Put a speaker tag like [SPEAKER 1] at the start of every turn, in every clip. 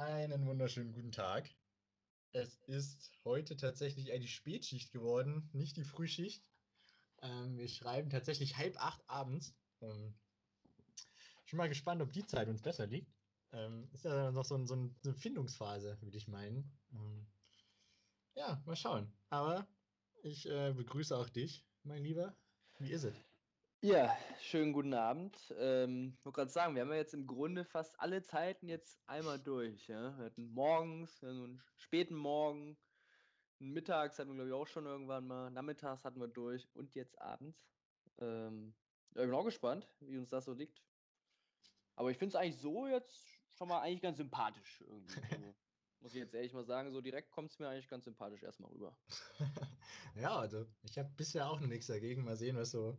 [SPEAKER 1] Einen wunderschönen guten Tag. Es ist heute tatsächlich eine Spätschicht geworden, nicht die Frühschicht. Ähm, wir schreiben tatsächlich halb acht abends. Ähm, ich bin mal gespannt, ob die Zeit uns besser liegt. Ähm, ist ja noch so, ein, so eine Findungsphase, würde ich meinen. Ähm, ja, mal schauen. Aber ich äh, begrüße auch dich, mein Lieber. Wie ist es?
[SPEAKER 2] Ja, schönen guten Abend. Ähm, ich wollte gerade sagen, wir haben ja jetzt im Grunde fast alle Zeiten jetzt einmal durch. Ja? Wir hatten morgens, ja, so einen späten Morgen, mittags hatten wir, glaube ich, auch schon irgendwann mal, nachmittags hatten wir durch und jetzt abends. Ähm, ja, ich bin auch gespannt, wie uns das so liegt. Aber ich finde es eigentlich so jetzt schon mal eigentlich ganz sympathisch irgendwie. Also, muss ich jetzt ehrlich mal sagen, so direkt kommt es mir eigentlich ganz sympathisch erstmal rüber.
[SPEAKER 1] ja, also ich habe bisher auch nichts dagegen. Mal sehen, was so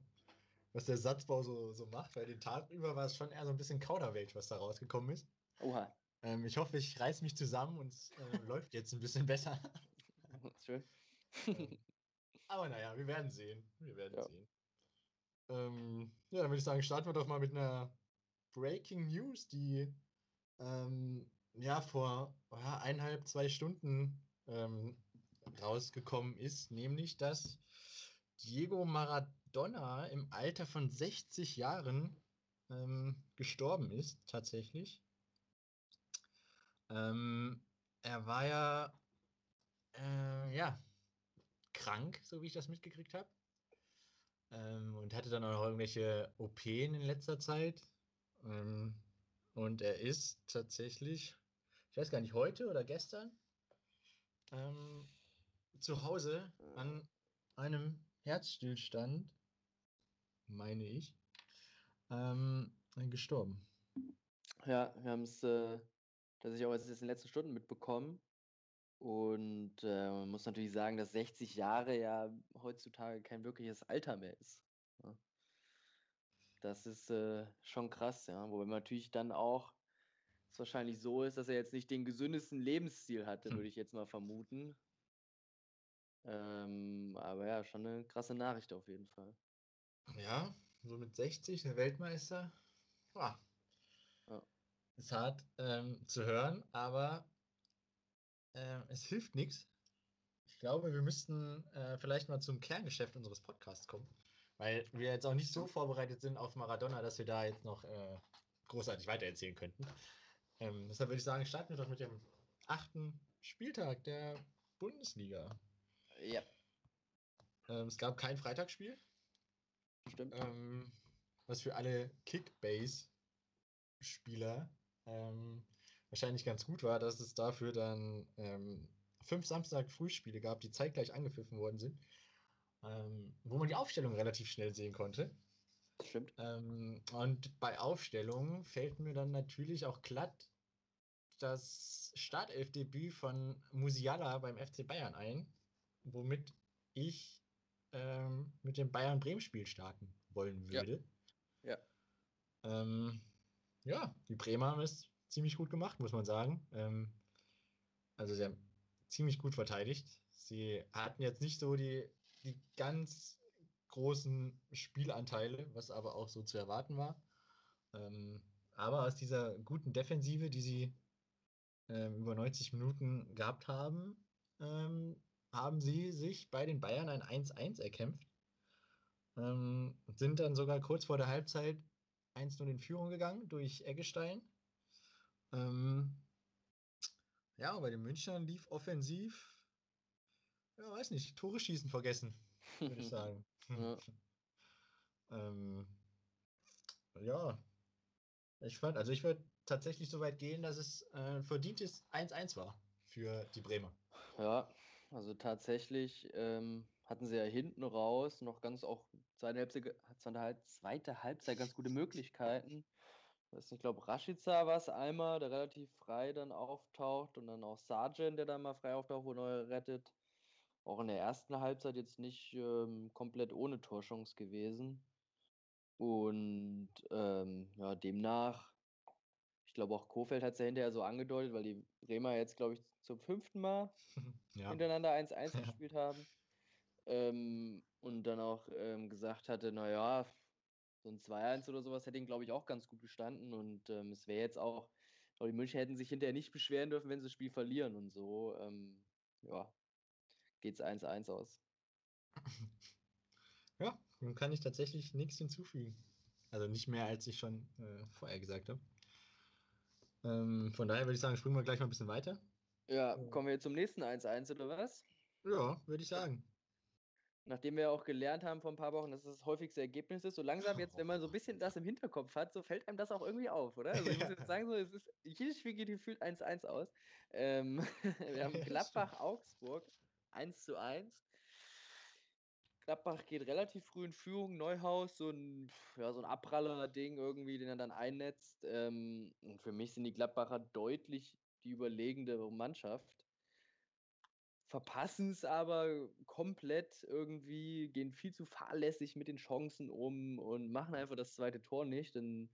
[SPEAKER 1] was der Satzbau so, so macht, weil den Tag über war es schon eher so ein bisschen Kauderwelsch, was da rausgekommen ist.
[SPEAKER 2] Oha.
[SPEAKER 1] Ähm, ich hoffe, ich reiß mich zusammen und es äh, läuft jetzt ein bisschen besser.
[SPEAKER 2] Schön.
[SPEAKER 1] ähm, aber naja, wir werden sehen. Wir werden ja. sehen. Ähm, ja, dann würde ich sagen, starten wir doch mal mit einer Breaking News, die ähm, ja vor ja, eineinhalb, zwei Stunden ähm, rausgekommen ist, nämlich dass Diego Maradona Donner im Alter von 60 Jahren ähm, gestorben ist, tatsächlich. Ähm, er war ja, äh, ja, krank, so wie ich das mitgekriegt habe. Ähm, und hatte dann auch noch irgendwelche OP in letzter Zeit. Ähm, und er ist tatsächlich, ich weiß gar nicht, heute oder gestern, ähm, zu Hause an einem Herzstillstand meine ich, ähm, gestorben.
[SPEAKER 2] Ja, wir haben es äh, tatsächlich auch jetzt in den letzten Stunden mitbekommen. Und äh, man muss natürlich sagen, dass 60 Jahre ja heutzutage kein wirkliches Alter mehr ist. Ja. Das ist äh, schon krass, ja. Wobei man natürlich dann auch es wahrscheinlich so ist, dass er jetzt nicht den gesündesten Lebensstil hatte, hm. würde ich jetzt mal vermuten. Ähm, aber ja, schon eine krasse Nachricht auf jeden Fall.
[SPEAKER 1] Ja, so mit 60, der Weltmeister. Ja. ja. Ist hart ähm, zu hören, aber äh, es hilft nichts. Ich glaube, wir müssten äh, vielleicht mal zum Kerngeschäft unseres Podcasts kommen. Weil wir jetzt auch nicht so vorbereitet sind auf Maradona, dass wir da jetzt noch äh, großartig weitererzählen könnten. Ähm, deshalb würde ich sagen, starten wir doch mit dem achten Spieltag der Bundesliga.
[SPEAKER 2] Ja.
[SPEAKER 1] Ähm, es gab kein Freitagsspiel.
[SPEAKER 2] Stimmt.
[SPEAKER 1] Ähm, was für alle Kickbase-Spieler ähm, wahrscheinlich ganz gut war, dass es dafür dann ähm, fünf Samstag-Frühspiele gab, die zeitgleich angepfiffen worden sind, ähm, wo man die Aufstellung relativ schnell sehen konnte.
[SPEAKER 2] Stimmt.
[SPEAKER 1] Ähm, und bei Aufstellungen fällt mir dann natürlich auch glatt das Startelfdebüt von Musiala beim FC Bayern ein, womit ich ähm, mit dem Bayern-Bremen-Spiel starten wollen würde.
[SPEAKER 2] Ja.
[SPEAKER 1] Ja. Ähm, ja, die Bremer haben es ziemlich gut gemacht, muss man sagen. Ähm, also sie haben ziemlich gut verteidigt. Sie hatten jetzt nicht so die, die ganz großen Spielanteile, was aber auch so zu erwarten war. Ähm, aber aus dieser guten Defensive, die sie ähm, über 90 Minuten gehabt haben, ähm, haben sie sich bei den Bayern ein 1-1 erkämpft. Ähm, sind dann sogar kurz vor der Halbzeit 1-0 in Führung gegangen durch Eggestein. Ähm, ja, bei den Münchnern lief offensiv, ja, weiß nicht, Tore schießen vergessen, würde ich sagen. ja. ähm, ja, ich fand, also ich würde tatsächlich so weit gehen, dass es äh, verdientes 1-1 war für die Bremer.
[SPEAKER 2] Ja, also tatsächlich ähm, hatten sie ja hinten raus noch ganz auch zweite Halbzeit, zweite Halbzeit ganz gute Möglichkeiten. Ich glaube, Rashica war es einmal, der relativ frei dann auftaucht und dann auch Sargent, der dann mal frei auftaucht, wo neu rettet. Auch in der ersten Halbzeit jetzt nicht ähm, komplett ohne Torchance gewesen. Und ähm, ja, demnach ich glaube auch Kofeld hat es ja hinterher so angedeutet, weil die Bremer jetzt, glaube ich, zum fünften Mal ja. hintereinander 1-1 gespielt haben. Ähm, und dann auch ähm, gesagt hatte, naja, so ein 2-1 oder sowas hätte ihn, glaube ich, auch ganz gut gestanden. Und ähm, es wäre jetzt auch Aber die München hätten sich hinterher nicht beschweren dürfen, wenn sie das Spiel verlieren und so. Ähm, ja, geht es 1-1 aus.
[SPEAKER 1] Ja, nun kann ich tatsächlich nichts hinzufügen. Also nicht mehr, als ich schon äh, vorher gesagt habe. Ähm, von daher würde ich sagen, springen wir gleich mal ein bisschen weiter.
[SPEAKER 2] Ja, kommen wir zum nächsten 1-1 oder was?
[SPEAKER 1] Ja, würde ich sagen.
[SPEAKER 2] Nachdem wir auch gelernt haben vor ein paar Wochen, dass es das häufigste Ergebnis ist, so langsam jetzt, wenn man so ein bisschen das im Hinterkopf hat, so fällt einem das auch irgendwie auf, oder? Also ich muss jetzt sagen, so, es ist, jedes Spiel geht gefühlt 1-1 aus. Ähm, wir haben Gladbach-Augsburg 1 zu 1. Gladbach geht relativ früh in Führung, Neuhaus, so ein, ja, so ein Abpraller-Ding irgendwie, den er dann einnetzt. Ähm, und für mich sind die Gladbacher deutlich die überlegende Mannschaft. Verpassen es aber komplett irgendwie, gehen viel zu fahrlässig mit den Chancen um und machen einfach das zweite Tor nicht. Dann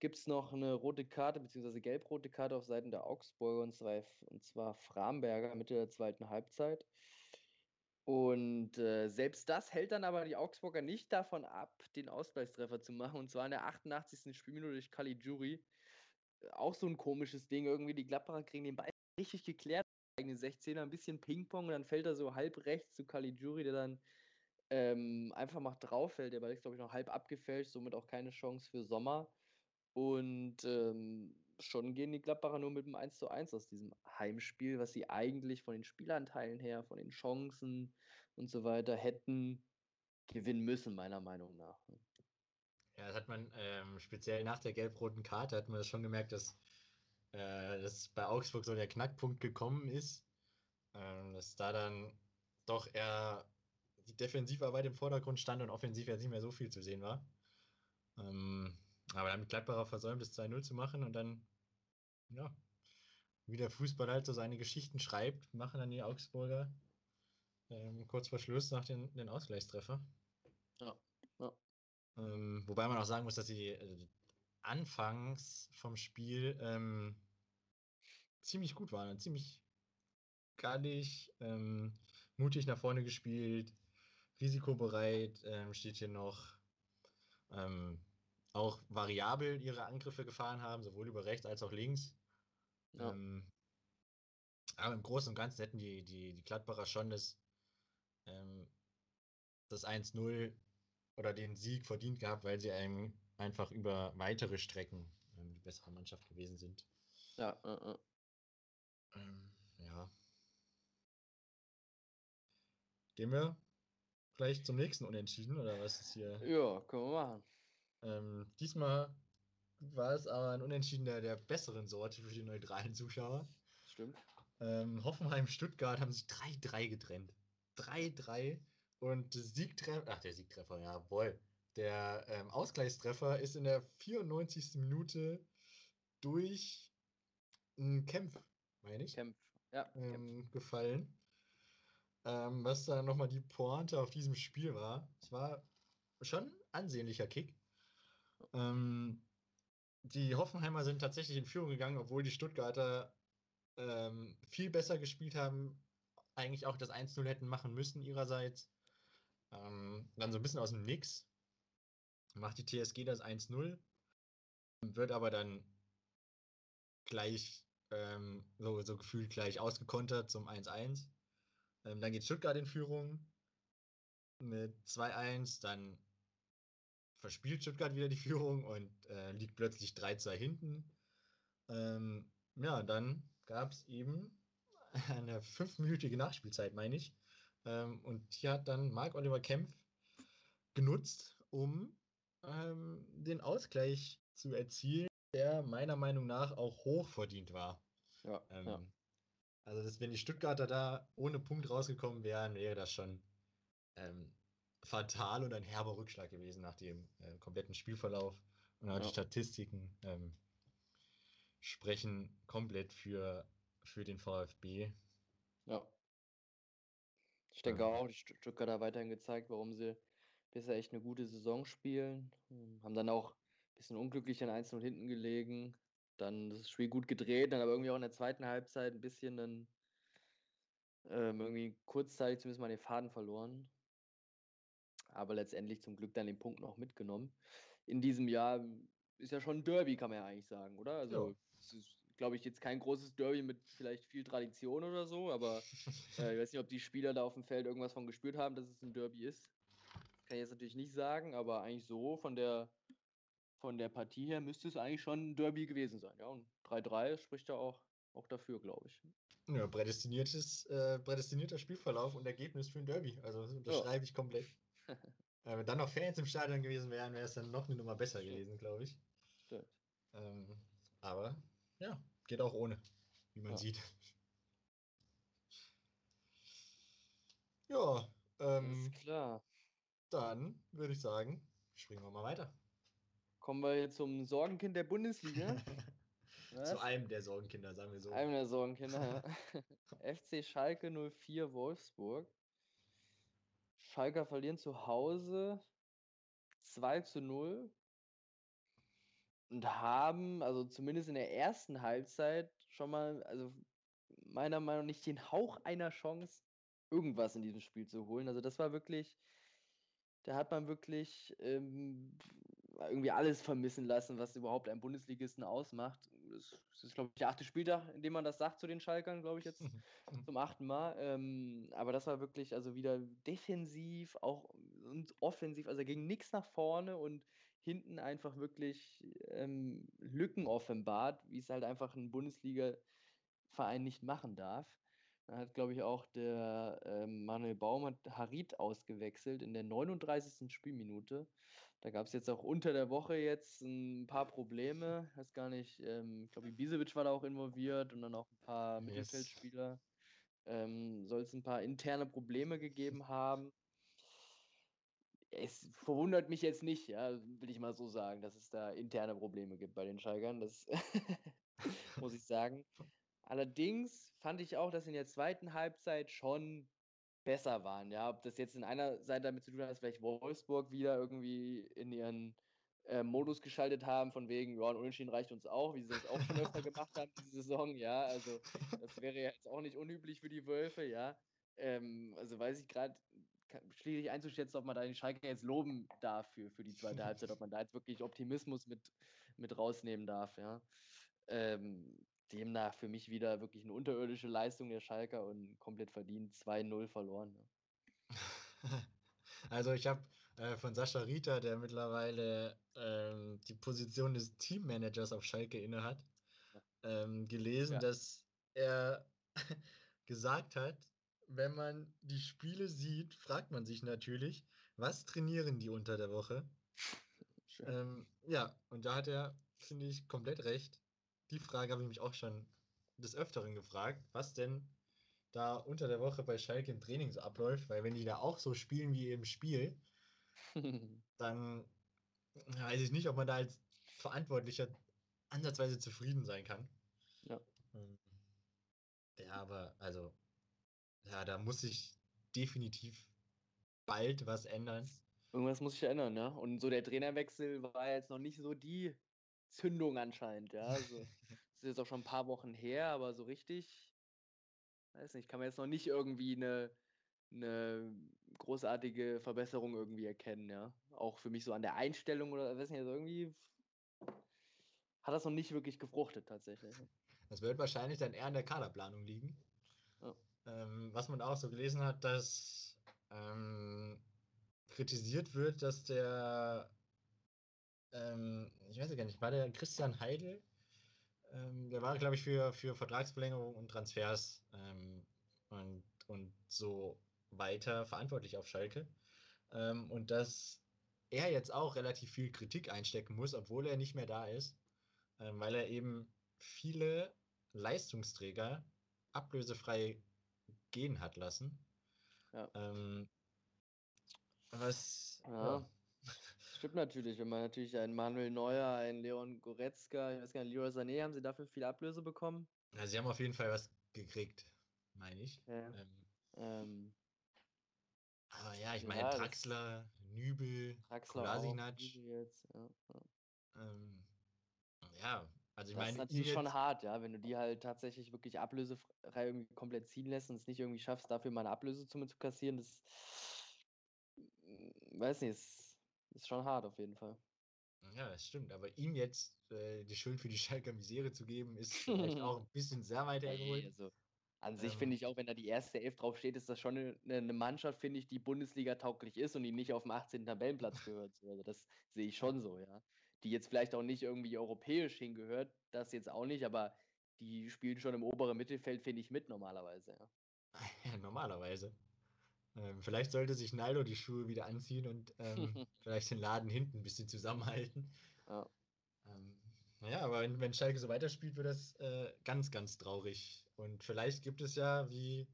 [SPEAKER 2] gibt es noch eine rote Karte, beziehungsweise gelb-rote Karte auf Seiten der Augsburger, und zwar, und zwar Framberger Mitte der zweiten Halbzeit. Und äh, selbst das hält dann aber die Augsburger nicht davon ab, den Ausgleichstreffer zu machen. Und zwar in der 88. Spielminute durch Caligiuri. Auch so ein komisches Ding. Irgendwie die Gladbacher kriegen den Ball richtig geklärt. Eigene 16er, ein bisschen Ping-Pong. Und dann fällt er so halb rechts zu Caligiuri, der dann ähm, einfach mal drauf fällt. Der Ball ist, glaube ich, noch halb abgefälscht. Somit auch keine Chance für Sommer. Und ähm, schon gehen die Gladbacher nur mit dem 1 zu 1 aus diesem Heimspiel, was sie eigentlich von den Spielanteilen her, von den Chancen und so weiter hätten gewinnen müssen, meiner Meinung nach. Ne?
[SPEAKER 1] Ja, das hat man ähm, speziell nach der gelb-roten Karte hat man das schon gemerkt, dass, äh, dass bei Augsburg so der Knackpunkt gekommen ist, ähm, dass da dann doch eher die Defensivarbeit im Vordergrund stand und offensiv jetzt nicht mehr so viel zu sehen war. Ähm, aber damit Gladbacher versäumt, das 2-0 zu machen und dann, ja, wie der Fußball halt so seine Geschichten schreibt, machen dann die Augsburger ähm, kurz vor Schluss nach den, den Ausgleichstreffer.
[SPEAKER 2] Ja, ja.
[SPEAKER 1] Ähm, wobei man auch sagen muss, dass sie äh, anfangs vom Spiel ähm, ziemlich gut waren, ziemlich gallig, ähm, mutig nach vorne gespielt, risikobereit, ähm, steht hier noch. Ähm, auch variabel ihre Angriffe gefahren haben, sowohl über rechts als auch links. Ja. Ähm, aber im Großen und Ganzen hätten die, die, die Gladbacher schon das, ähm, das 1-0 oder den Sieg verdient gehabt, weil sie einem einfach über weitere Strecken ähm, die bessere Mannschaft gewesen sind.
[SPEAKER 2] Ja, äh, äh.
[SPEAKER 1] Ähm, ja. Gehen wir gleich zum nächsten Unentschieden, oder was ist hier?
[SPEAKER 2] Ja, können wir machen.
[SPEAKER 1] Ähm, diesmal war es aber ein Unentschieden der, der besseren Sorte für die neutralen Zuschauer.
[SPEAKER 2] Stimmt.
[SPEAKER 1] Ähm, Hoffenheim, Stuttgart haben sich 3-3 getrennt. 3-3 und Siegtreffer, ach der Siegtreffer, jawohl. Der ähm, Ausgleichstreffer ist in der 94. Minute durch einen Kämpf, meine ich,
[SPEAKER 2] Kämpf, ja,
[SPEAKER 1] ähm, gefallen. Ähm, was dann nochmal die Pointe auf diesem Spiel war. Es war schon ein ansehnlicher Kick. Ähm, die Hoffenheimer sind tatsächlich in Führung gegangen, obwohl die Stuttgarter ähm, viel besser gespielt haben, eigentlich auch das 1-0 hätten machen müssen ihrerseits. Ähm, dann so ein bisschen aus dem Nix macht die TSG das 1-0, wird aber dann gleich, ähm, so, so gefühlt gleich ausgekontert zum 1-1. Ähm, dann geht Stuttgart in Führung mit 2-1, dann verspielt Stuttgart wieder die Führung und äh, liegt plötzlich 3-2 hinten. Ähm, ja, dann gab es eben eine fünfminütige Nachspielzeit, meine ich. Ähm, und die hat dann Marc-Oliver Kempf genutzt, um ähm, den Ausgleich zu erzielen, der meiner Meinung nach auch hoch verdient war.
[SPEAKER 2] Ja,
[SPEAKER 1] ähm,
[SPEAKER 2] ja.
[SPEAKER 1] Also, das, wenn die Stuttgarter da ohne Punkt rausgekommen wären, wäre das schon ähm, fatal und ein herber Rückschlag gewesen nach dem äh, kompletten Spielverlauf. Und auch ja. die Statistiken ähm, sprechen komplett für, für den VfB.
[SPEAKER 2] Ja. Ich denke ja. auch, die Stuttgarter weiterhin gezeigt, warum sie bisher echt eine gute Saison spielen. Hm, haben dann auch ein bisschen unglücklich an 1 hinten gelegen. Dann das Spiel gut gedreht, dann aber irgendwie auch in der zweiten Halbzeit ein bisschen dann ähm, irgendwie kurzzeitig zumindest mal den Faden verloren aber letztendlich zum Glück dann den Punkt noch mitgenommen. In diesem Jahr ist ja schon ein Derby, kann man ja eigentlich sagen, oder? Also ja. glaube ich, jetzt kein großes Derby mit vielleicht viel Tradition oder so, aber äh, ich weiß nicht, ob die Spieler da auf dem Feld irgendwas von gespürt haben, dass es ein Derby ist. Kann ich jetzt natürlich nicht sagen, aber eigentlich so von der, von der Partie her müsste es eigentlich schon ein Derby gewesen sein. Ja, und 3-3 spricht ja auch, auch dafür, glaube ich.
[SPEAKER 1] Ja, prädestiniertes, äh, prädestinierter Spielverlauf und Ergebnis für ein Derby. Also das unterschreibe ja. ich komplett. Äh, wenn dann noch Fans im Stadion gewesen wären, wäre es dann noch eine Nummer besser gewesen, glaube ich. Stimmt. Ähm, aber ja, geht auch ohne, wie man ja. sieht. Ja, ähm,
[SPEAKER 2] Ist klar.
[SPEAKER 1] Dann würde ich sagen, springen wir mal weiter.
[SPEAKER 2] Kommen wir jetzt zum Sorgenkind der Bundesliga.
[SPEAKER 1] Zu einem der Sorgenkinder, sagen wir so.
[SPEAKER 2] Einem der Sorgenkinder, ja. FC Schalke 04 Wolfsburg. Schalker verlieren zu Hause 2 zu 0 und haben, also zumindest in der ersten Halbzeit, schon mal, also meiner Meinung nach nicht den Hauch einer Chance, irgendwas in diesem Spiel zu holen. Also das war wirklich, da hat man wirklich ähm, irgendwie alles vermissen lassen, was überhaupt einen Bundesligisten ausmacht. Das, ist, glaube ich, der achte Spieltag, in dem man das sagt zu den Schalkern, glaube ich, jetzt zum achten Mal. Ähm, aber das war wirklich also wieder defensiv, auch und offensiv, also ging nichts nach vorne und hinten einfach wirklich ähm, Lücken offenbart, wie es halt einfach ein Bundesliga-Verein nicht machen darf. Da hat, glaube ich, auch der ähm, Manuel Baum hat Harit ausgewechselt in der 39. Spielminute. Da gab es jetzt auch unter der Woche jetzt ein paar Probleme. Ich weiß gar nicht, ähm, ich glaube, Ibisevic war da auch involviert und dann auch ein paar yes. Mittelfeldspieler. Ähm, Soll es ein paar interne Probleme gegeben haben es verwundert mich jetzt nicht, ja, will ich mal so sagen, dass es da interne Probleme gibt bei den Schalkern. Das muss ich sagen. Allerdings fand ich auch, dass in der zweiten Halbzeit schon besser waren. Ja, ob das jetzt in einer Seite damit zu tun hat, dass vielleicht Wolfsburg wieder irgendwie in ihren äh, Modus geschaltet haben, von wegen, ja, ein Unentschieden reicht uns auch, wie sie es auch schon öfter gemacht haben diese Saison, ja. Also das wäre jetzt auch nicht unüblich für die Wölfe, ja. Ähm, also weiß ich gerade schwierig einzuschätzen, ob man da den Schalke jetzt loben darf für, für die zweite Halbzeit, ob man da jetzt wirklich Optimismus mit, mit rausnehmen darf, ja. Ähm, demnach für mich wieder wirklich eine unterirdische Leistung der Schalker und komplett verdient 2-0 verloren.
[SPEAKER 1] Ja. Also ich habe äh, von Sascha Rita, der mittlerweile ähm, die Position des Teammanagers auf Schalke innehat, ähm, gelesen, ja. dass er gesagt hat, wenn man die Spiele sieht, fragt man sich natürlich, was trainieren die unter der Woche? Ähm, ja, und da hat er, finde ich, komplett recht. Die Frage habe ich mich auch schon des Öfteren gefragt, was denn da unter der Woche bei Schalke im Training so abläuft, weil wenn die da auch so spielen wie im Spiel, dann weiß ich nicht, ob man da als Verantwortlicher ansatzweise zufrieden sein kann.
[SPEAKER 2] Ja.
[SPEAKER 1] Ähm, ja, aber also ja, da muss sich definitiv bald was ändern.
[SPEAKER 2] Irgendwas muss sich ändern, ja. Und so der Trainerwechsel war jetzt noch nicht so die Zündung anscheinend, ja. Also, das ist jetzt auch schon ein paar Wochen her, aber so richtig, weiß nicht, kann man jetzt noch nicht irgendwie eine, eine großartige Verbesserung irgendwie erkennen, ja. Auch für mich so an der Einstellung oder weiß nicht, also irgendwie hat das noch nicht wirklich gefruchtet tatsächlich.
[SPEAKER 1] Das wird wahrscheinlich dann eher an der Kaderplanung liegen. Ähm, was man auch so gelesen hat, dass ähm, kritisiert wird, dass der, ähm, ich weiß gar nicht, war der Christian Heidel? Ähm, der war, glaube ich, für, für Vertragsverlängerung und Transfers ähm, und, und so weiter verantwortlich auf Schalke. Ähm, und dass er jetzt auch relativ viel Kritik einstecken muss, obwohl er nicht mehr da ist, weil er eben viele Leistungsträger ablösefrei gehen hat lassen.
[SPEAKER 2] Ja.
[SPEAKER 1] Ähm, was.
[SPEAKER 2] Ja. Stimmt natürlich, wenn man natürlich einen Manuel Neuer, einen Leon Goretzka, ich weiß gar nicht, Leroy Sané, haben sie dafür viel Ablöse bekommen?
[SPEAKER 1] Ja, sie haben auf jeden Fall was gekriegt, meine ich.
[SPEAKER 2] Ja. Ähm, ähm,
[SPEAKER 1] aber ja, ich meine, ja, Draxler, Nübel,
[SPEAKER 2] Kolasinac. Jetzt, ja.
[SPEAKER 1] Ähm, ja, also ich
[SPEAKER 2] das
[SPEAKER 1] meine,
[SPEAKER 2] ist natürlich schon hart, ja, wenn du die halt tatsächlich wirklich ablösefrei irgendwie komplett ziehen lässt und es nicht irgendwie schaffst, dafür mal eine Ablösesumme zu kassieren, das hm, weiß nicht, ist, schon hart auf jeden Fall.
[SPEAKER 1] Ja, das stimmt. Aber ihm jetzt äh, die Schuld für die Schalker Misere zu geben, ist vielleicht auch ein bisschen sehr weit hergeholt.
[SPEAKER 2] also, an sich
[SPEAKER 1] Ähm.
[SPEAKER 2] finde ich auch, wenn da die erste Elf drauf steht, ist das schon eine, eine Mannschaft, finde ich, die Bundesliga tauglich ist und die nicht auf dem 18. Tabellenplatz gehört. So, Also das sehe ich schon so, ja. Die jetzt vielleicht auch nicht irgendwie europäisch hingehört, das jetzt auch nicht, aber die spielen schon im oberen Mittelfeld, finde ich, mit normalerweise, ja.
[SPEAKER 1] Ja, normalerweise. Ähm, vielleicht sollte sich Naldo die Schuhe wieder anziehen und ähm, vielleicht den Laden hinten ein bisschen zusammenhalten.
[SPEAKER 2] Ja.
[SPEAKER 1] Ähm, naja, aber wenn, wenn Schalke so weiterspielt, wird das äh, ganz, ganz traurig. Und vielleicht gibt es ja, wie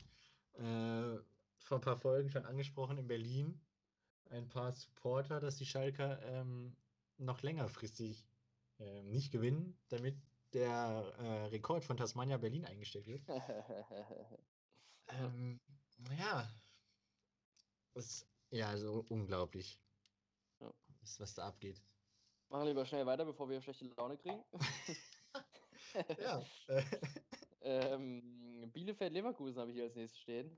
[SPEAKER 1] äh, vor ein paar Folgen schon angesprochen, in Berlin ein paar Supporter, dass die Schalker ähm, noch längerfristig ähm, nicht gewinnen, damit der äh, Rekord von Tasmania Berlin eingestellt wird. Ähm, ja. Das, ja, so unglaublich.
[SPEAKER 2] Ja.
[SPEAKER 1] Was, was da abgeht.
[SPEAKER 2] Machen lieber schnell weiter, bevor wir schlechte Laune kriegen.
[SPEAKER 1] Ja, äh,
[SPEAKER 2] ähm, Bielefeld-Leverkusen habe ich hier als nächstes stehen.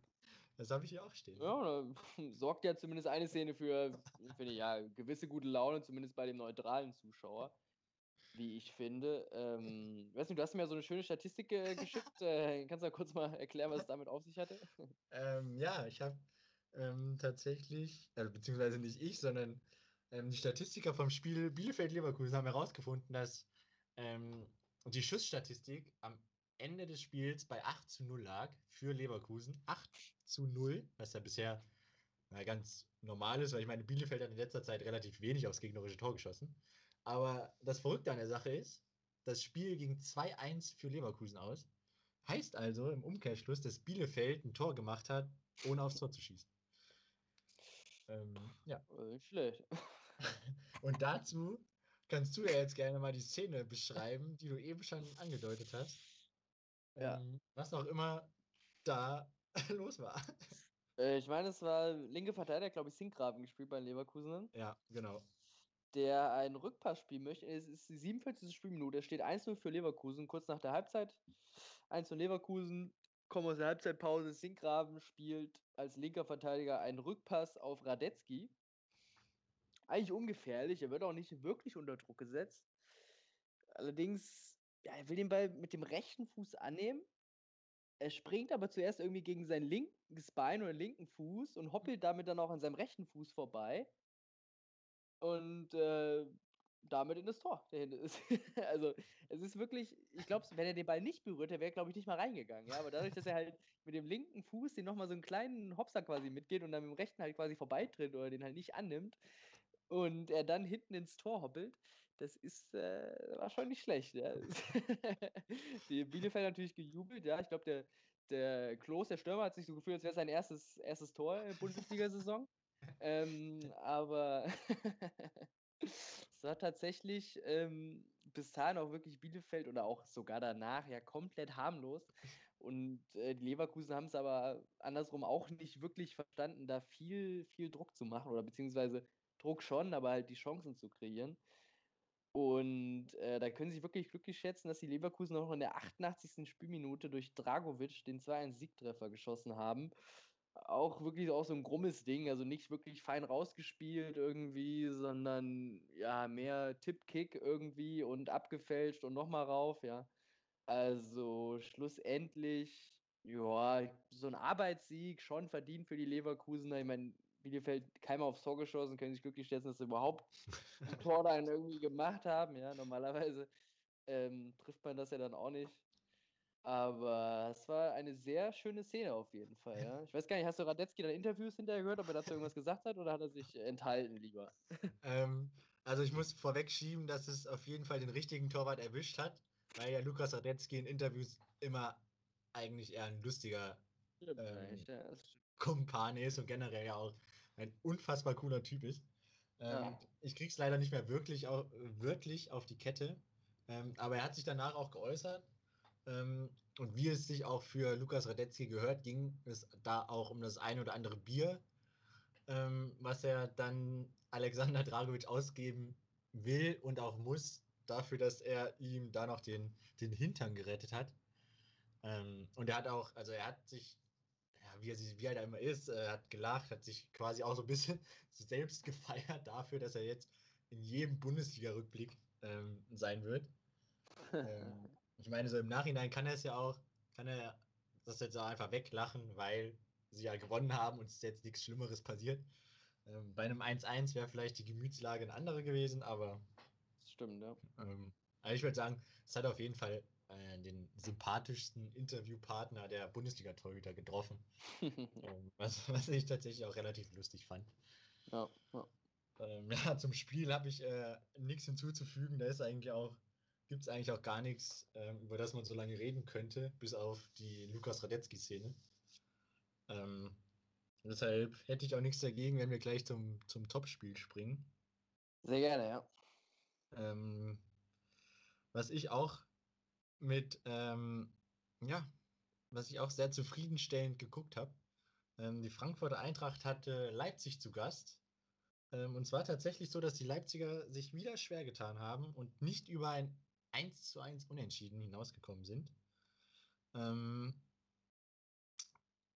[SPEAKER 1] das habe ich hier auch stehen.
[SPEAKER 2] Ja, sorgt ja zumindest eine Szene für, finde ich, ja, gewisse gute Laune, zumindest bei dem neutralen Zuschauer, wie ich finde. Ähm, weiß nicht, du hast mir ja so eine schöne Statistik äh, geschickt. Äh, kannst du da kurz mal erklären, was es damit auf sich hatte?
[SPEAKER 1] Ähm, ja, ich habe ähm, tatsächlich, also beziehungsweise nicht ich, sondern ähm, die Statistiker vom Spiel Bielefeld-Leverkusen haben herausgefunden, dass ähm, die Schussstatistik am Ende des Spiels bei 8 zu 0 lag für Leverkusen. 8 zu 0, was ja bisher na, ganz normal ist, weil ich meine, Bielefeld hat in letzter Zeit relativ wenig aufs gegnerische Tor geschossen. Aber das Verrückte an der Sache ist, das Spiel ging 2-1 für Leverkusen aus. Heißt also im Umkehrschluss, dass Bielefeld ein Tor gemacht hat, ohne aufs Tor zu schießen. Ähm, ja.
[SPEAKER 2] Schlecht.
[SPEAKER 1] Und dazu kannst du ja jetzt gerne mal die Szene beschreiben, die du eben schon angedeutet hast.
[SPEAKER 2] Ja.
[SPEAKER 1] Ähm, was auch immer da los war.
[SPEAKER 2] Äh, ich meine, es war linke Verteidiger, glaube ich, Sinkgraven gespielt bei den Leverkusenern.
[SPEAKER 1] Ja, genau.
[SPEAKER 2] der einen Rückpass spielen möchte. Es ist die 47. Spielminute. Es steht 1-0 für Leverkusen, kurz nach der Halbzeit. 1-0 Leverkusen, kommen aus der Halbzeitpause. Sinkgraven spielt als linker Verteidiger einen Rückpass auf Radetzky. Eigentlich ungefährlich, er wird auch nicht wirklich unter Druck gesetzt. Allerdings, ja, er will den Ball mit dem rechten Fuß annehmen. Er springt aber zuerst irgendwie gegen sein linkes Bein oder linken Fuß und hoppelt damit dann auch an seinem rechten Fuß vorbei und äh, damit in das Tor der hinten ist. also es ist wirklich, ich glaube, wenn er den Ball nicht berührt, der wäre, glaube ich, nicht mal reingegangen. Ja? Aber dadurch, dass er halt mit dem linken Fuß den nochmal so einen kleinen Hopser quasi mitgeht und dann mit dem rechten halt quasi vorbeitritt oder den halt nicht annimmt und er dann hinten ins Tor hoppelt, das ist, äh, war schlecht. Ja? Die Bielefeld natürlich gejubelt, ja. Ich glaube, der, der Klos, der Stürmer, hat sich so gefühlt, als wäre sein erstes, erstes Tor in der Bundesliga-Saison. ähm, aber es war tatsächlich ähm, bis dahin auch wirklich Bielefeld oder auch sogar danach ja komplett harmlos. Und äh, die Leverkusen haben es aber andersrum auch nicht wirklich verstanden, da viel, viel Druck zu machen oder beziehungsweise Druck schon, aber halt die Chancen zu kreieren. Und äh, da können sie sich wirklich glücklich schätzen, dass die Leverkusen auch in der 88. Spielminute durch Dragovic den 2-1-Siegtreffer geschossen haben. Auch wirklich auch so ein grummes Ding, also nicht wirklich fein rausgespielt irgendwie, sondern ja, mehr Tipp-Kick irgendwie und abgefälscht und nochmal rauf, ja. Also schlussendlich, ja, so ein Arbeitssieg schon verdient für die Leverkusener. Ich meine, Bielefeld keiner aufs Tor geschossen, können sich glücklich schätzen, dass sie überhaupt ein Tor dann irgendwie gemacht haben. Ja, normalerweise ähm, trifft man das ja dann auch nicht. Aber es war eine sehr schöne Szene auf jeden Fall. Ja. Ich weiß gar nicht, hast du Radetzky dann Interviews hinterher gehört, ob er dazu irgendwas gesagt hat oder hat er sich enthalten lieber?
[SPEAKER 1] Ähm, also ich muss vorwegschieben, dass es auf jeden Fall den richtigen Torwart erwischt hat, weil ja Lukas Radetzky in Interviews immer eigentlich eher ein lustiger Ähm,
[SPEAKER 2] eigentlich, ja, das stimmt.
[SPEAKER 1] Kumpan ist und generell ja auch ein unfassbar cooler Typ ist. Ähm,
[SPEAKER 2] Ja.
[SPEAKER 1] Ich krieg's leider nicht mehr wirklich auf, wörtlich auf die Kette, ähm, aber er hat sich danach auch geäußert. Ähm, und wie es sich auch für Lukas Radetzky gehört, ging es da auch um das ein oder andere Bier, ähm, was er dann Alexander Dragovic ausgeben will und auch muss, dafür, dass er ihm da noch den, den Hintern gerettet hat. Ähm, und er hat auch, also er hat sich ja, wie er, wie er da immer ist, äh, hat gelacht, hat sich quasi auch so ein bisschen selbst gefeiert dafür, dass er jetzt in jedem Bundesliga-Rückblick ähm, sein wird. ähm, ich meine, so im Nachhinein kann er es ja auch, kann er das jetzt auch einfach weglachen, weil sie ja gewonnen haben und es ist jetzt nichts Schlimmeres passiert. Ähm, bei einem 1-1 wäre vielleicht die Gemütslage eine andere gewesen, aber.
[SPEAKER 2] Das stimmt, ja.
[SPEAKER 1] Ähm, also ich würde sagen, es hat auf jeden Fall äh, den sympathischsten Interviewpartner der Bundesliga-Torhüter getroffen. ähm, was, was ich tatsächlich auch relativ lustig fand.
[SPEAKER 2] Ja, ja.
[SPEAKER 1] Ähm, ja, zum Spiel habe ich äh, nichts hinzuzufügen. Da ist eigentlich auch, gibt es eigentlich auch gar nichts, ähm, über das man so lange reden könnte, bis auf die Lukas Radetzky-Szene. Ähm, deshalb hätte ich auch nichts dagegen, wenn wir gleich zum, zum Topspiel springen.
[SPEAKER 2] Sehr gerne, ja.
[SPEAKER 1] Ähm, was ich auch mit, ähm, ja, was ich auch sehr zufriedenstellend geguckt habe. Ähm, die Frankfurter Eintracht hatte Leipzig zu Gast. Ähm, und zwar tatsächlich so, dass die Leipziger sich wieder schwer getan haben und nicht über ein 1 zu 1 Unentschieden hinausgekommen sind. Ähm,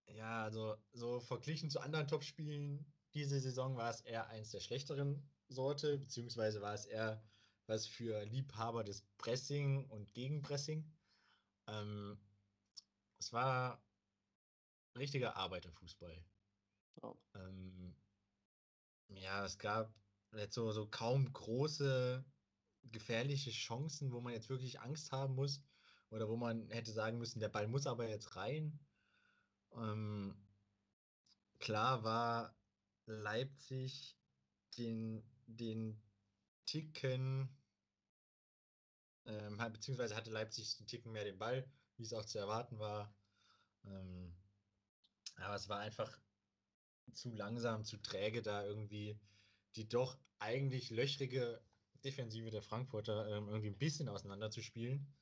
[SPEAKER 1] ja, also so verglichen zu anderen Topspielen diese Saison war es eher eins der schlechteren Sorte, beziehungsweise war es eher was für Liebhaber des Pressing und Gegenpressing. Ähm, es war richtiger Arbeiterfußball. Oh. Ähm, ja, es gab jetzt so, so kaum große gefährliche Chancen, wo man jetzt wirklich Angst haben muss oder wo man hätte sagen müssen, der Ball muss aber jetzt rein. Ähm, klar war Leipzig den, den Ticken, ähm, beziehungsweise hatte Leipzig den Ticken mehr den Ball, wie es auch zu erwarten war. Ähm, aber es war einfach zu langsam, zu träge, da irgendwie die doch eigentlich löchrige Defensive der Frankfurter ähm, irgendwie ein bisschen auseinanderzuspielen.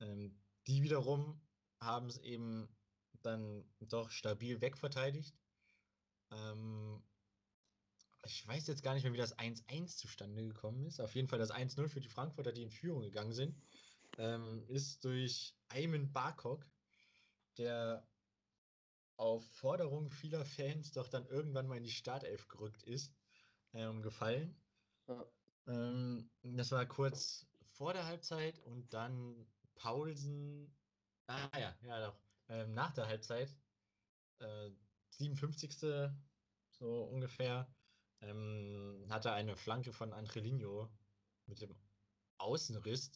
[SPEAKER 1] Ähm, die wiederum haben es eben dann doch stabil wegverteidigt. Ähm, ich weiß jetzt gar nicht mehr, wie das 1-1 zustande gekommen ist. Auf jeden Fall das 1-0 für die Frankfurter, die in Führung gegangen sind, ähm, ist durch Ayman Barkok, der auf Forderung vieler Fans doch dann irgendwann mal in die Startelf gerückt ist, ähm, gefallen. Ja. Ähm, das war kurz vor der Halbzeit und dann Paulsen, ah ja, ja doch, ähm, nach der Halbzeit, äh, 57. so ungefähr, ähm, hatte eine Flanke von Angelino mit dem Außenriss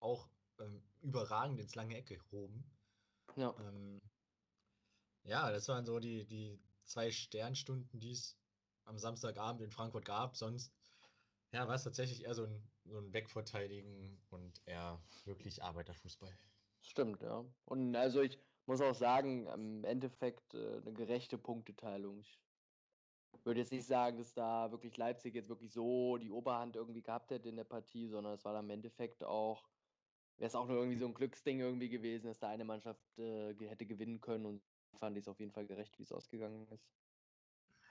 [SPEAKER 1] auch ähm, überragend ins lange Ecke gehoben. Ja. Ähm, ja, das waren so die, die zwei Sternstunden, die es am Samstagabend in Frankfurt gab. Sonst ja, war es tatsächlich eher so ein, so ein Wegverteidigen und eher wirklich Arbeiterfußball.
[SPEAKER 2] Stimmt, ja. Und also ich muss auch sagen, im Endeffekt äh, eine gerechte Punkteteilung. Ich würde jetzt nicht sagen, dass da wirklich Leipzig jetzt wirklich so die Oberhand irgendwie gehabt hätte in der Partie, sondern es war dann im Endeffekt auch, wäre es auch nur irgendwie so ein Glücksding irgendwie gewesen, dass da eine Mannschaft äh, hätte gewinnen können und fand ich es auf jeden Fall gerecht, wie es ausgegangen ist.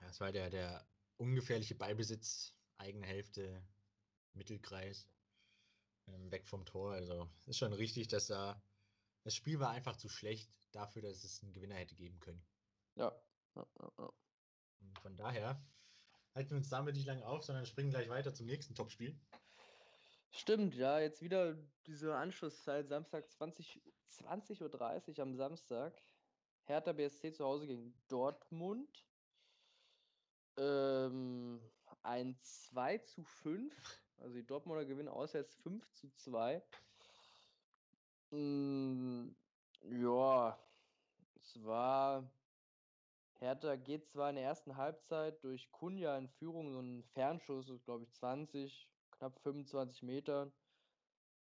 [SPEAKER 1] Ja, es war der, der ungefährliche Ballbesitz, eigene Hälfte, Mittelkreis, ähm, weg vom Tor. Also ist schon richtig, dass da das Spiel war einfach zu schlecht dafür, dass es einen Gewinner hätte geben können.
[SPEAKER 2] Ja. ja, ja, ja.
[SPEAKER 1] Von daher halten wir uns damit nicht lange auf, sondern springen gleich weiter zum nächsten Topspiel.
[SPEAKER 2] Stimmt, ja, jetzt wieder diese Anschlusszeit, Samstag 20, 20.30 Uhr am Samstag. Hertha BSC zu Hause gegen Dortmund. Ähm, ein 2 zu 5. Also die Dortmunder gewinnen auswärts 5 zu 2. Mm, ja, es war. Hertha geht zwar in der ersten Halbzeit durch Kunja in Führung, so ein Fernschuss, glaube ich, 20, knapp 25 Metern.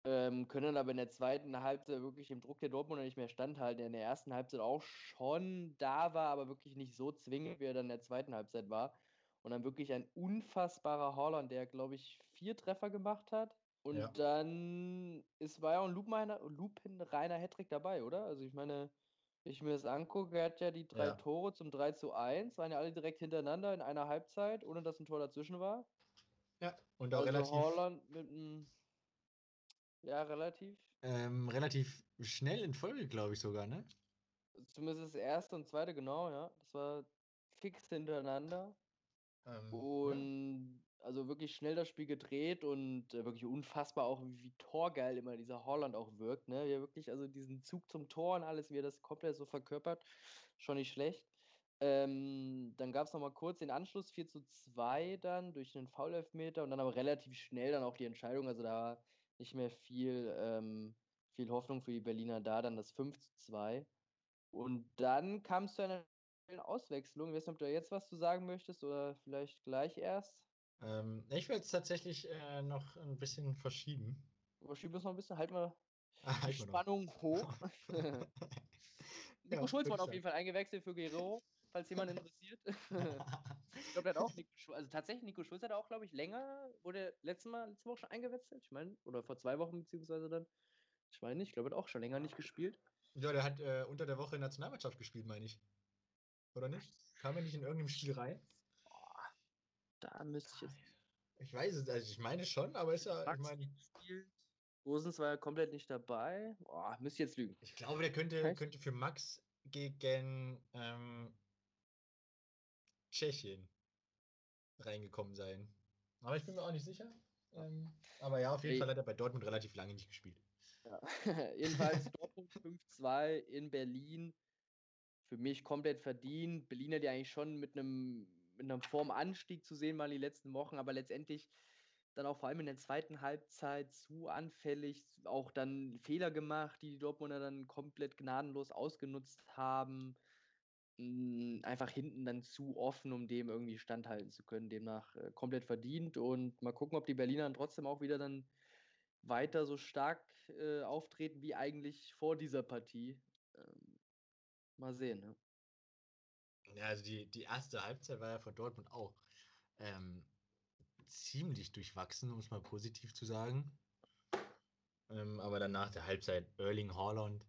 [SPEAKER 2] Ähm, können aber in der zweiten Halbzeit wirklich im Druck der Dortmunder nicht mehr standhalten. Der in der ersten Halbzeit auch schon da war, aber wirklich nicht so zwingend, wie er dann in der zweiten Halbzeit war. Und dann wirklich ein unfassbarer Holland, der, glaube ich, vier Treffer gemacht hat. Und ja. dann ist, war ja auch ein lupenreiner Hattrick dabei, oder? Also ich meine, wenn ich mir das angucke, er hat ja die drei ja. Tore zum 3 zu 1, waren ja alle direkt hintereinander in einer Halbzeit, ohne dass ein Tor dazwischen war.
[SPEAKER 1] Ja, und auch also relativ.
[SPEAKER 2] Holland mit einem ja, relativ.
[SPEAKER 1] Ähm, relativ schnell in Folge, glaube ich sogar, ne?
[SPEAKER 2] Zumindest das erste und zweite, genau, ja. Das war fix hintereinander. Ähm, und also wirklich schnell das Spiel gedreht und äh, wirklich unfassbar auch, wie, wie torgeil immer dieser Holland auch wirkt. Ne? Wie er wirklich, also diesen Zug zum Tor und alles, wie er das komplett so verkörpert, schon nicht schlecht. Ähm, dann gab es nochmal kurz den Anschluss 4 zu 2 dann durch einen Foul-Elfmeter und dann aber relativ schnell dann auch die Entscheidung. Also da war nicht mehr viel, ähm, viel Hoffnung für die Berliner da, dann das 5 zu 2. Und dann kam es zu einer Auswechslung. Ich weiß nicht, ob du jetzt was zu sagen möchtest oder vielleicht gleich erst.
[SPEAKER 1] Ähm, ich will es tatsächlich äh, noch ein bisschen verschieben.
[SPEAKER 2] Verschieben wir es noch ein bisschen, halten wir
[SPEAKER 1] Ah,
[SPEAKER 2] die
[SPEAKER 1] halt mal noch.
[SPEAKER 2] Spannung hoch. Nico
[SPEAKER 1] Ja,
[SPEAKER 2] Schulz wurde auf jeden Fall eingewechselt für Guerrero, falls jemand interessiert. ich glaube, der hat auch Nico Schulz, also tatsächlich, Nico Schulz hat auch, glaube ich, länger, wurde letztes Mal, letzte Woche schon eingewechselt, ich meine, oder vor zwei Wochen beziehungsweise dann. Ich meine nicht, ich glaube, er hat auch schon länger nicht gespielt.
[SPEAKER 1] ja, der hat äh, unter der Woche in der Nationalmannschaft gespielt, meine ich. Oder nicht? Kam er nicht in irgendeinem Spiel rein?
[SPEAKER 2] Da müsste ich jetzt
[SPEAKER 1] Ich weiß es, also ich meine schon, aber ist ja, ich meine.
[SPEAKER 2] Gosens war ja komplett nicht dabei. Boah, müsste ich jetzt lügen.
[SPEAKER 1] ich glaube, der könnte, könnte für Max gegen ähm, Tschechien reingekommen sein. Aber ich bin mir auch nicht sicher. Ähm, aber ja, auf jeden
[SPEAKER 2] Ey.
[SPEAKER 1] Fall hat er bei Dortmund relativ lange nicht gespielt.
[SPEAKER 2] Ja. Jedenfalls Dortmund 5-2 in Berlin. Für mich komplett verdient. Berliner, die eigentlich schon mit einem mit einem Formanstieg zu sehen waren die letzten Wochen, aber letztendlich dann auch vor allem in der zweiten Halbzeit zu anfällig, auch dann Fehler gemacht, die die Dortmunder dann komplett gnadenlos ausgenutzt haben. Mm, Einfach hinten dann zu offen, um dem irgendwie standhalten zu können. Demnach äh, komplett verdient. Und mal gucken, ob die Berliner dann trotzdem auch wieder dann weiter so stark äh, auftreten wie eigentlich vor dieser Partie. Mal sehen. Ne?
[SPEAKER 1] Ja, also die, die erste Halbzeit war ja von Dortmund auch ähm, ziemlich durchwachsen, um es mal positiv zu sagen. Ähm, aber dann nach der Halbzeit Erling Haaland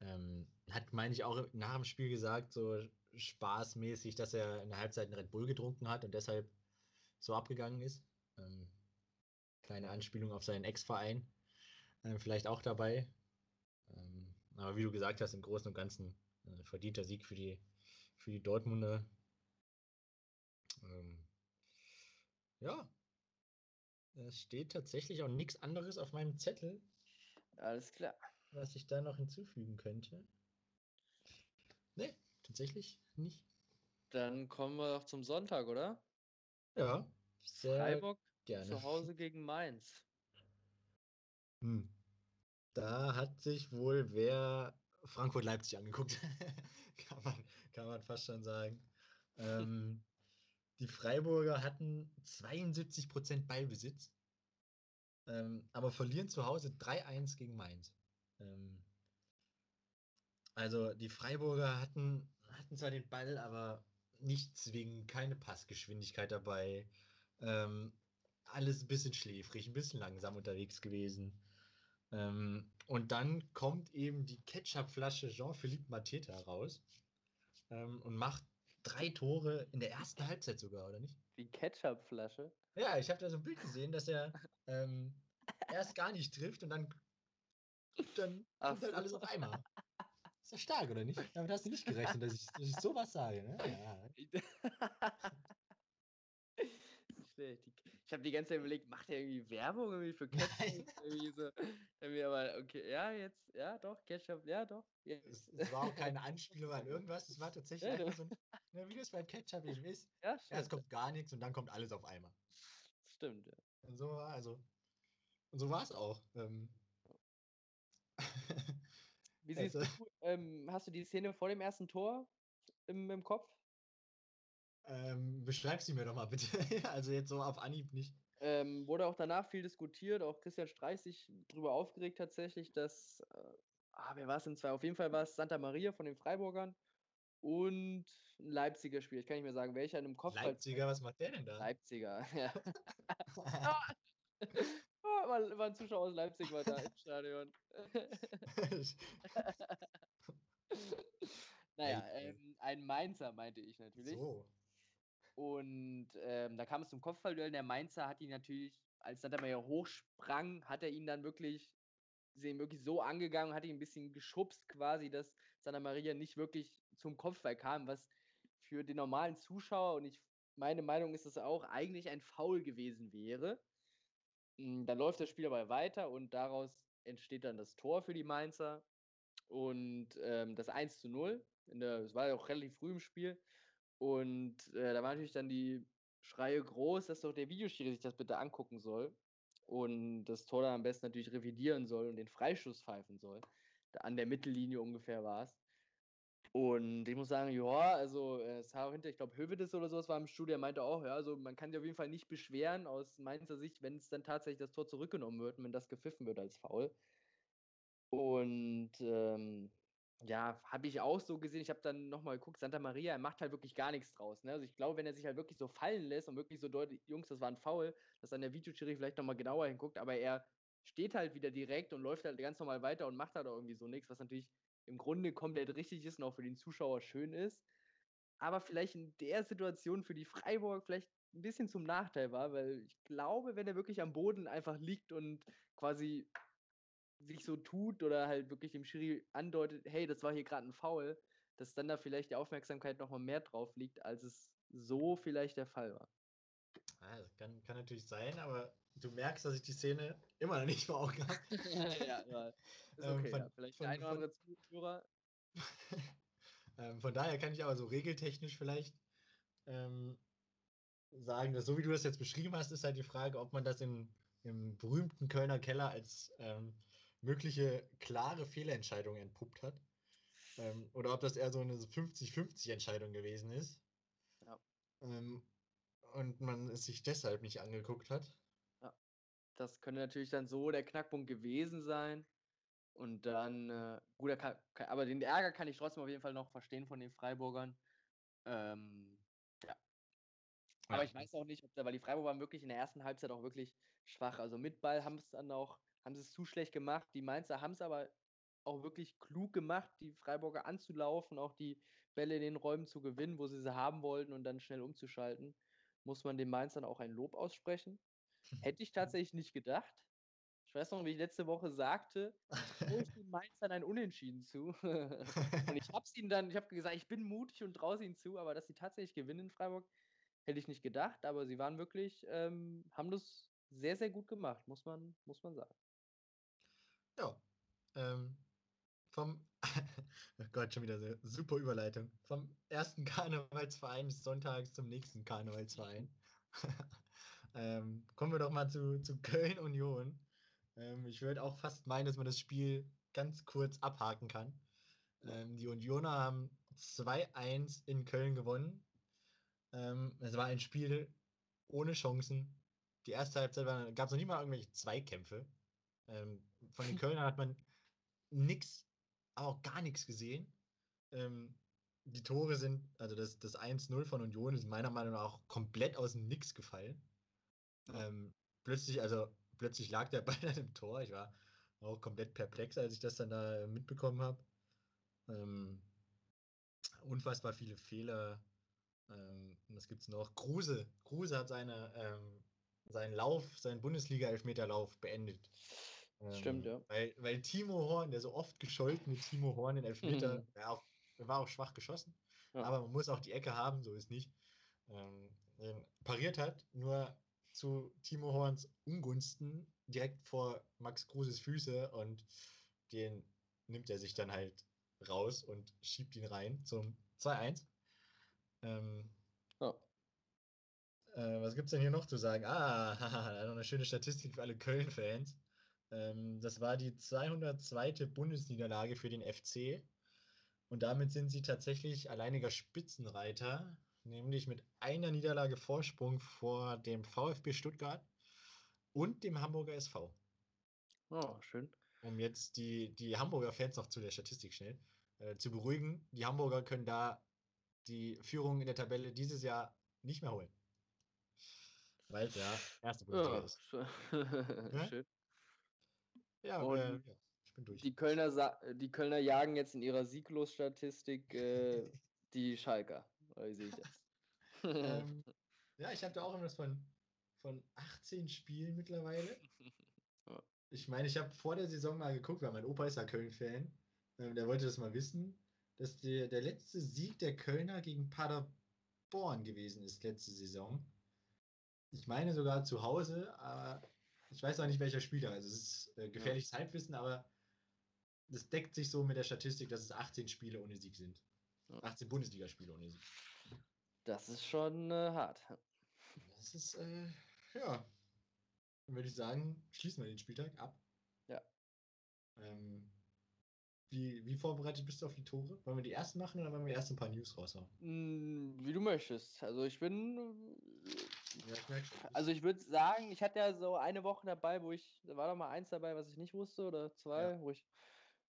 [SPEAKER 1] ähm, hat, meine ich, auch nach dem Spiel gesagt, so spaßmäßig, dass er in der Halbzeit einen Red Bull getrunken hat und deshalb so abgegangen ist. Ähm, kleine Anspielung auf seinen Ex-Verein. Ähm, vielleicht auch dabei. Ähm, aber wie du gesagt hast, im Großen und Ganzen äh, verdienter Sieg für die, für die Dortmunder. Ähm, ja. Es steht tatsächlich auch nichts anderes auf meinem Zettel,
[SPEAKER 2] Alles klar.
[SPEAKER 1] was ich da noch hinzufügen könnte. Nee, tatsächlich nicht.
[SPEAKER 2] Dann kommen wir doch zum Sonntag, oder?
[SPEAKER 1] Ja, sehr
[SPEAKER 2] Freiburg
[SPEAKER 1] gerne.
[SPEAKER 2] zu Hause gegen Mainz.
[SPEAKER 1] Hm. Da hat sich wohl wer Frankfurt-Leipzig angeguckt. kann, man, kann man fast schon sagen. Ähm, die Freiburger hatten 72% Ballbesitz, ähm, aber verlieren zu Hause 3-1 gegen Mainz. Ähm, also die Freiburger hatten, hatten zwar den Ball, aber nicht zwingend, keine Passgeschwindigkeit dabei. Ähm, alles ein bisschen schläfrig, ein bisschen langsam unterwegs gewesen. Ähm, und dann kommt eben die Ketchupflasche Jean-Philippe Mateta raus ähm, und macht drei Tore in der ersten Halbzeit sogar, oder nicht?
[SPEAKER 2] Die Ketchupflasche.
[SPEAKER 1] Ja, ich habe da so ein Bild gesehen, dass er ähm, erst gar nicht trifft und dann, dann kommt halt alles auf einmal. Ist ja stark, oder nicht? Damit hast du nicht gerechnet, dass ich, dass ich sowas sage. Ne? Ja.
[SPEAKER 2] Schlecht. Die- Ich habe die ganze Zeit überlegt, macht er irgendwie Werbung irgendwie für Ketchup? irgendwie so, irgendwie aber okay, ja, jetzt, ja, doch, Ketchup, ja, doch. Jetzt.
[SPEAKER 1] Es, war auch keine Anspielung an irgendwas, es war tatsächlich
[SPEAKER 2] Ja,
[SPEAKER 1] einfach so, ein, ne, wie das beim Ketchup eben ist.
[SPEAKER 2] Ja, stimmt.
[SPEAKER 1] kommt gar nichts und dann kommt alles auf einmal.
[SPEAKER 2] Stimmt, ja.
[SPEAKER 1] Und so war also. Und so war es auch. Ähm.
[SPEAKER 2] Wie siehst
[SPEAKER 1] Also-
[SPEAKER 2] du, ähm, hast du die Szene vor dem ersten Tor im, im Kopf?
[SPEAKER 1] Ähm, beschreib sie mir doch mal bitte. also jetzt so auf Anhieb nicht.
[SPEAKER 2] Ähm, wurde auch danach viel diskutiert, auch Christian Streich sich darüber aufgeregt tatsächlich, dass, äh, ah, wer war es denn zwei? Auf jeden Fall war es Santa Maria von den Freiburgern und ein Leipziger Spiel. Ich kann nicht mehr sagen, welcher in dem Kopf. halt-
[SPEAKER 1] Leipziger, was macht der denn da?
[SPEAKER 2] Leipziger, ja. Ah, war, war ein Zuschauer aus Leipzig war da im Stadion. naja, ähm, ein Mainzer meinte ich natürlich.
[SPEAKER 1] so.
[SPEAKER 2] Und ähm, da kam es zum Kopfballduell. Der Mainzer hat ihn natürlich, als Santamaria hochsprang, hat er ihn dann wirklich, ihn wirklich so angegangen, hat ihn ein bisschen geschubst quasi, dass Santa Maria nicht wirklich zum Kopfball kam, was für den normalen Zuschauer, und ich meine Meinung ist es auch, eigentlich ein Foul gewesen wäre. Hm, dann läuft das Spiel aber weiter und daraus entsteht dann das Tor für die Mainzer und ähm, das 1 zu 0. Es war ja auch relativ früh im Spiel. Und äh, da war natürlich dann die Schreie groß, dass doch der Videoschiri sich das bitte angucken soll und das Tor dann am besten natürlich revidieren soll und den Freistoß pfeifen soll. Da an der Mittellinie ungefähr war es. Und ich muss sagen, ja, also äh, es war hinter, ich glaube, Hövedes oder sowas war im Studio, der meinte auch, ja, also man kann sich auf jeden Fall nicht beschweren aus Mainzer Sicht, wenn es dann tatsächlich das Tor zurückgenommen wird und wenn das gepfiffen wird als Foul. Und ähm, ja, habe ich auch so gesehen. Ich habe dann nochmal geguckt, Santa Maria, er macht halt wirklich gar nichts draus. Ne? Also ich glaube, wenn er sich halt wirklich so fallen lässt und wirklich so deutlich, Jungs, das war ein Foul, dass dann der Videoschiri vielleicht nochmal genauer hinguckt, aber er steht halt wieder direkt und läuft halt ganz normal weiter und macht halt auch irgendwie so nichts, was natürlich im Grunde komplett richtig ist und auch für den Zuschauer schön ist. Aber vielleicht in der Situation für die Freiburg vielleicht ein bisschen zum Nachteil war, weil ich glaube, wenn er wirklich am Boden einfach liegt und quasi sich so tut oder halt wirklich dem Schiri andeutet, hey, das war hier gerade ein Foul, dass dann da vielleicht die Aufmerksamkeit nochmal mehr drauf liegt, als es so vielleicht der Fall war.
[SPEAKER 1] Das kann, kann natürlich sein, aber du merkst, dass ich die Szene immer noch nicht vor Augen habe.
[SPEAKER 2] ja, ja, ist ähm, okay. Ähm, von, ja. Vielleicht von, der ein oder andere Zuhörer.
[SPEAKER 1] ähm, von daher kann ich aber so regeltechnisch vielleicht ähm, sagen, dass so wie du das jetzt beschrieben hast, ist halt die Frage, ob man das in, im berühmten Kölner Keller als ähm, mögliche klare Fehlentscheidung entpuppt hat. Ähm, oder ob das eher so eine 50-50 Entscheidung gewesen ist. Ja. Ähm, und man es sich deshalb nicht angeguckt hat.
[SPEAKER 2] Ja. Das könnte natürlich dann so der Knackpunkt gewesen sein. Und dann, äh, gut, kann, kann, aber den Ärger kann ich trotzdem auf jeden Fall noch verstehen von den Freiburgern. Ähm, ja. Aber ja. ich weiß auch nicht, ob da, weil die Freiburger waren wirklich in der ersten Halbzeit auch wirklich schwach. Also mit Ball haben es dann auch haben sie es zu schlecht gemacht. Die Mainzer haben es aber auch wirklich klug gemacht, die Freiburger anzulaufen, auch die Bälle in den Räumen zu gewinnen, wo sie sie haben wollten und dann schnell umzuschalten. Muss man den Mainzern auch ein Lob aussprechen. Hätte ich tatsächlich nicht gedacht. Ich weiß noch, wie ich letzte Woche sagte, traue ich den Mainzern ein Unentschieden zu. und ich habe es ihnen dann, ich habe gesagt, ich bin mutig und traue ihnen zu, aber dass sie tatsächlich gewinnen in Freiburg, hätte ich nicht gedacht. Aber sie waren wirklich, ähm, haben das sehr, sehr gut gemacht, muss man, muss man sagen.
[SPEAKER 1] Ja. Ähm, vom, oh Gott, schon wieder so super Überleitung. Vom ersten Karnevalsverein des Sonntags zum nächsten Karnevalsverein. ähm, kommen wir doch mal zu, zu Köln Union. Ähm, ich würde auch fast meinen, dass man das Spiel ganz kurz abhaken kann. Ähm, die Unioner haben 2-1 in Köln gewonnen. Ähm, es war ein Spiel ohne Chancen. Die erste Halbzeit gab es noch nie mal irgendwelche Zweikämpfe. Ähm, von den Kölnern hat man nichts, auch gar nichts gesehen. Ähm, die Tore sind, also das, das 1-0 von Union ist meiner Meinung nach auch komplett aus dem Nix gefallen. Ähm, plötzlich, also plötzlich lag der Ball dann im Tor. Ich war auch komplett perplex, als ich das dann da mitbekommen habe. Ähm, unfassbar viele Fehler. Ähm, was es noch? Kruse. Kruse hat seine, ähm, seinen Lauf, seinen Bundesliga-Elfmeterlauf beendet.
[SPEAKER 2] Stimmt,
[SPEAKER 1] ähm,
[SPEAKER 2] ja.
[SPEAKER 1] Weil, weil Timo Horn, der so oft gescholtene Timo Horn in Elfmeter, mhm. der, auch, war auch schwach geschossen, ja. aber man muss auch die Ecke haben, so ist nicht. Ähm, pariert hat, nur zu Timo Horns Ungunsten direkt vor Max Kruses Füße und den nimmt er sich dann halt raus und schiebt ihn rein zum 2-1. Ähm, oh. äh, was gibt's denn hier noch zu sagen? Ah, haha, noch eine schöne Statistik für alle Köln-Fans. Ähm, das war die 202. Bundesniederlage für den FC. Und damit sind sie tatsächlich alleiniger Spitzenreiter, nämlich mit einer Niederlage Vorsprung vor dem VfB Stuttgart und dem Hamburger SV.
[SPEAKER 2] Oh, schön.
[SPEAKER 1] Um jetzt die, die Hamburger Fans noch zu der Statistik schnell äh, zu beruhigen. Die Hamburger können da die Führung in der Tabelle dieses Jahr nicht mehr holen. Weil es ja erste Bundesliga ist.
[SPEAKER 2] Schön.
[SPEAKER 1] Ja, und äh, ja, ich bin durch.
[SPEAKER 2] Die Kölner, die Kölner jagen jetzt in ihrer Sieglosstatistik äh, die Schalker. Wie sehe ich das?
[SPEAKER 1] ähm, ja, ich habe da auch irgendwas von, von 18 Spielen mittlerweile. Ich meine, ich habe vor der Saison mal geguckt, weil mein Opa ist ja Köln-Fan. Ähm, der wollte das mal wissen, dass der, der letzte Sieg der Kölner gegen Pader, Paderborn gewesen ist letzte Saison. Ich meine sogar zu Hause, aber ich weiß auch nicht, welcher Spieler. Also es ist äh, gefährliches ja. Halbwissen, aber das deckt sich so mit der Statistik, dass es 18 Spiele ohne Sieg sind. 18 Bundesligaspiele ohne Sieg.
[SPEAKER 2] Das ist schon äh, hart.
[SPEAKER 1] Das ist, äh, ja. Dann würde ich sagen, schließen wir den Spieltag ab.
[SPEAKER 2] Ja.
[SPEAKER 1] Ähm, wie, wie vorbereitet bist du auf die Tore? Wollen wir die ersten machen oder wollen wir erst ein paar News raushauen?
[SPEAKER 2] Hm, wie du möchtest. Also ich bin. Also ich würde sagen, ich hatte ja so eine Woche dabei, wo ich. Da war doch mal eins dabei, was ich nicht wusste, oder zwei, ja. wo ich.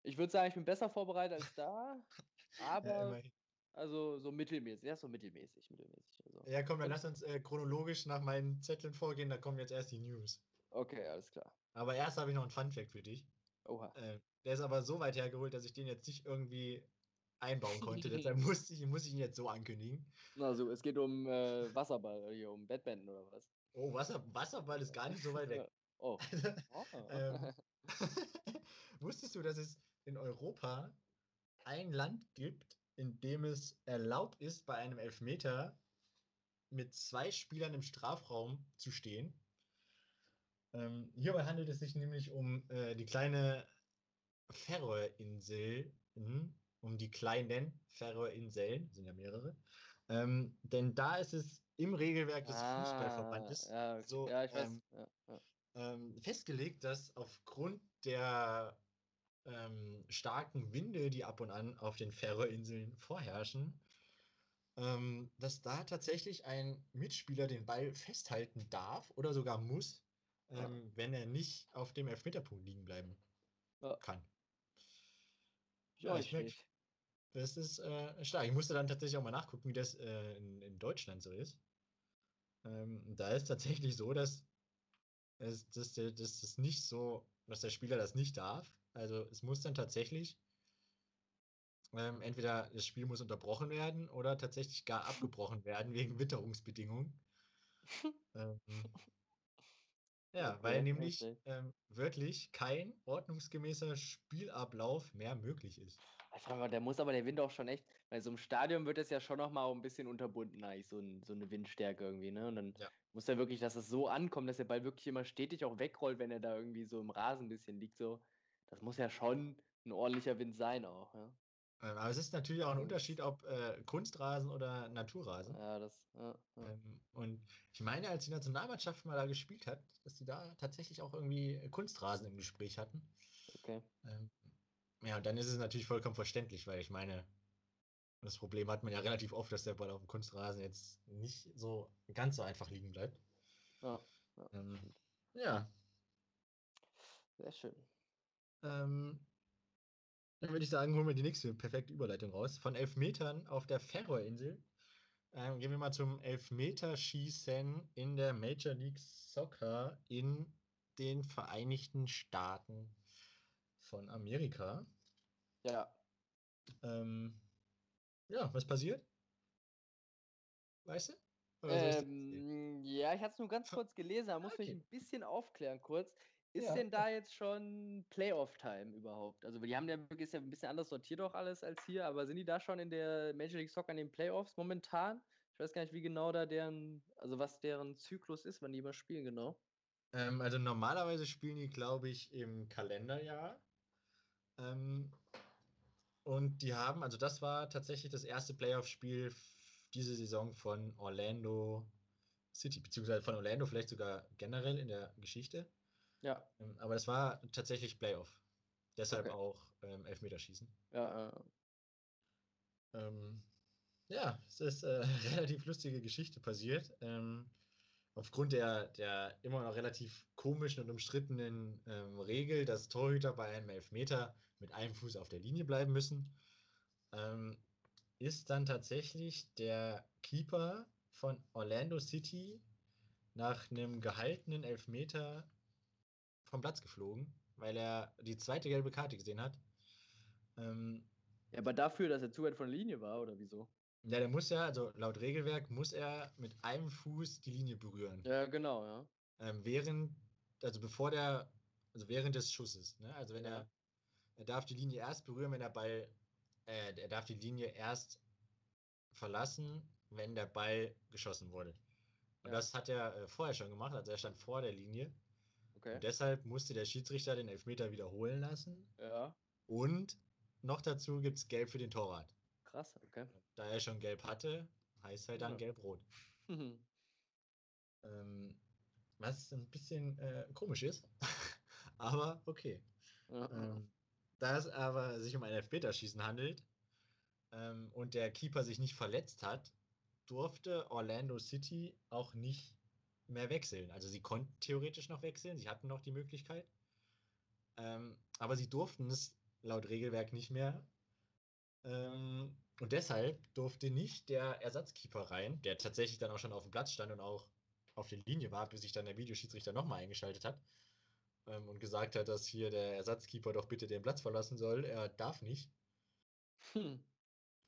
[SPEAKER 2] Ich würde sagen, ich bin besser vorbereitet als da. aber. Ja, also so mittelmäßig, ja, so mittelmäßig, mittelmäßig. Also.
[SPEAKER 1] Ja, komm, dann lass uns äh, chronologisch nach meinen Zetteln vorgehen, da kommen jetzt erst die News.
[SPEAKER 2] Okay, alles klar.
[SPEAKER 1] Aber erst habe ich noch einen Fun-Fact für dich.
[SPEAKER 2] Oha.
[SPEAKER 1] Äh, der ist aber so weit hergeholt, dass ich den jetzt nicht irgendwie einbauen konnte. Deshalb musste ich, muss ich ihn jetzt so ankündigen.
[SPEAKER 2] Also, es geht um äh, Wasserball, hier um Badminton oder was?
[SPEAKER 1] Oh, Wasser, Wasserball ist gar nicht so weit weg.
[SPEAKER 2] oh.
[SPEAKER 1] oh. ähm, wusstest du, dass es in Europa ein Land gibt, in dem es erlaubt ist, bei einem Elfmeter mit zwei Spielern im Strafraum zu stehen? Ähm, hierbei handelt es sich nämlich um äh, die kleine Färöerinseln, um die kleinen Färöerinseln, sind ja mehrere. Ähm, denn da ist es im Regelwerk des ah, Fußballverbandes
[SPEAKER 2] ja, okay. so ja, ähm, ja,
[SPEAKER 1] ähm, festgelegt, dass aufgrund der ähm, starken Winde, die ab und an auf den Färöerinseln vorherrschen, ähm, dass da tatsächlich ein Mitspieler den Ball festhalten darf oder sogar muss, ähm, wenn er nicht auf dem Elfmeterpunkt liegen bleiben kann. Ja, ich merke, das ist äh, stark. Ich musste dann tatsächlich auch mal nachgucken, wie das äh, in, in, Deutschland so ist. Ähm, da ist tatsächlich so, dass es dass, dass, dass das nicht so, dass der Spieler das nicht darf. Also es muss dann tatsächlich ähm, entweder das Spiel muss unterbrochen werden oder tatsächlich gar abgebrochen werden wegen Witterungsbedingungen. ähm, ja, okay, weil nämlich okay. ähm, wirklich kein ordnungsgemäßer Spielablauf mehr möglich ist.
[SPEAKER 2] Ich frage mal, der muss aber der Wind auch schon echt, weil so im Stadion wird es ja schon noch mal ein bisschen unterbunden, eigentlich so, ein, so eine Windstärke irgendwie, ne? Und dann ja. muss er wirklich, dass es so ankommt, dass der Ball wirklich immer stetig auch wegrollt, wenn er da irgendwie so im Rasen ein bisschen liegt, so. Das muss ja schon ein ordentlicher Wind sein auch, ja.
[SPEAKER 1] Ähm, aber es ist natürlich auch ein Unterschied, ob äh, Kunstrasen oder Naturrasen.
[SPEAKER 2] Ja, das. Ja,
[SPEAKER 1] ja. Ähm, und ich meine, als die Nationalmannschaft mal da gespielt hat, dass die da tatsächlich auch irgendwie Kunstrasen im Gespräch hatten.
[SPEAKER 2] Okay.
[SPEAKER 1] Ähm, ja, und dann ist es natürlich vollkommen verständlich, weil ich meine, das Problem hat man ja relativ oft, dass der Ball auf dem Kunstrasen jetzt nicht so ganz so einfach liegen bleibt.
[SPEAKER 2] Ja.
[SPEAKER 1] Ja. Ähm, ja.
[SPEAKER 2] Sehr schön.
[SPEAKER 1] Ähm, dann würde ich sagen, holen wir die nächste perfekte Überleitung raus. Von Elfmetern auf der Färöerinsel ähm, gehen wir mal zum Elfmeterschießen in der Major League Soccer in den Vereinigten Staaten von Amerika.
[SPEAKER 2] Ja.
[SPEAKER 1] Ähm, ja, was passiert? Weißt du?
[SPEAKER 2] Ähm, ja, ich hatte es nur ganz kurz gelesen, da muss okay. ich ein bisschen aufklären kurz. Ist ja. denn da jetzt schon Playoff-Time überhaupt? Also die haben ja wirklich ist ja ein bisschen anders sortiert auch alles als hier, aber sind die da schon in der Major League Soccer in den Playoffs momentan? Ich weiß gar nicht, wie genau da deren, also was deren Zyklus ist, wann die immer spielen, genau.
[SPEAKER 1] Ähm, also normalerweise spielen die, glaube ich, im Kalenderjahr. Ähm, und die haben, also das war tatsächlich das erste Playoff-Spiel diese Saison von Orlando City, beziehungsweise von Orlando vielleicht sogar generell in der Geschichte.
[SPEAKER 2] Ja.
[SPEAKER 1] Ähm, aber es war tatsächlich Playoff. Deshalb okay. auch ähm, Elfmeterschießen.
[SPEAKER 2] Ja, äh.
[SPEAKER 1] ähm, ja, es ist äh, relativ lustige Geschichte passiert. Ähm, aufgrund der, der immer noch relativ komischen und umstrittenen ähm, Regel, dass Torhüter bei einem Elfmeter mit einem Fuß auf der Linie bleiben müssen, ähm, ist dann tatsächlich der Keeper von Orlando City nach einem gehaltenen Elfmeter vom Platz geflogen, weil er die zweite gelbe Karte gesehen hat. Ähm,
[SPEAKER 2] ja, aber dafür, dass er zu weit von der Linie war, oder wieso?
[SPEAKER 1] Ja, der muss ja, also laut Regelwerk muss er mit einem Fuß die Linie berühren.
[SPEAKER 2] Ja, genau, ja.
[SPEAKER 1] Ähm, während, also bevor der, also während des Schusses, ne? Also wenn ja. er, er darf die Linie erst berühren, wenn der Ball, äh, er darf die Linie erst verlassen, wenn der Ball geschossen wurde. Und ja. das hat er äh, vorher schon gemacht, also er stand vor der Linie. Okay. Und deshalb musste der Schiedsrichter den Elfmeter wiederholen lassen.
[SPEAKER 2] Ja.
[SPEAKER 1] Und noch dazu gibt es Gelb für den Torwart.
[SPEAKER 2] Krass, okay.
[SPEAKER 1] Da er schon Gelb hatte, heißt halt dann ja. Gelb-Rot. ähm, was ein bisschen äh, komisch ist, aber okay. Ähm, da es aber sich um ein Elfmeterschießen handelt ähm, und der Keeper sich nicht verletzt hat, durfte Orlando City auch nicht mehr wechseln. Also sie konnten theoretisch noch wechseln, sie hatten noch die Möglichkeit, ähm, aber sie durften es laut Regelwerk nicht mehr. Ähm, und deshalb durfte nicht der Ersatzkeeper rein, der tatsächlich dann auch schon auf dem Platz stand und auch auf der Linie war, bis sich dann der Videoschiedsrichter nochmal eingeschaltet hat ähm, und gesagt hat, dass hier der Ersatzkeeper doch bitte den Platz verlassen soll. Er darf nicht. Hm.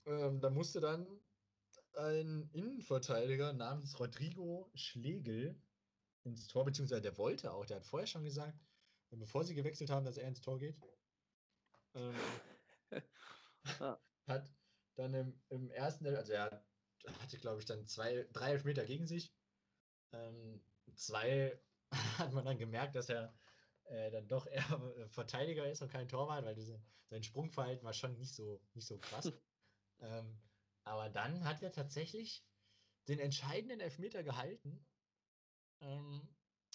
[SPEAKER 1] Ähm, da musste dann ein Innenverteidiger namens Rodrigo Schlegel ins Tor, beziehungsweise der wollte auch, der hat vorher schon gesagt, bevor sie gewechselt haben, dass er ins Tor geht. Ähm, ah. Hat dann im, im ersten, also er hatte, glaube ich, dann zwei, drei Elfmeter gegen sich. Ähm, zwei hat man dann gemerkt, dass er äh, dann doch eher Verteidiger ist und kein Torwart, weil diese, sein Sprungverhalten war schon nicht so, nicht so krass. ähm, aber dann hat er tatsächlich den entscheidenden Elfmeter gehalten ähm,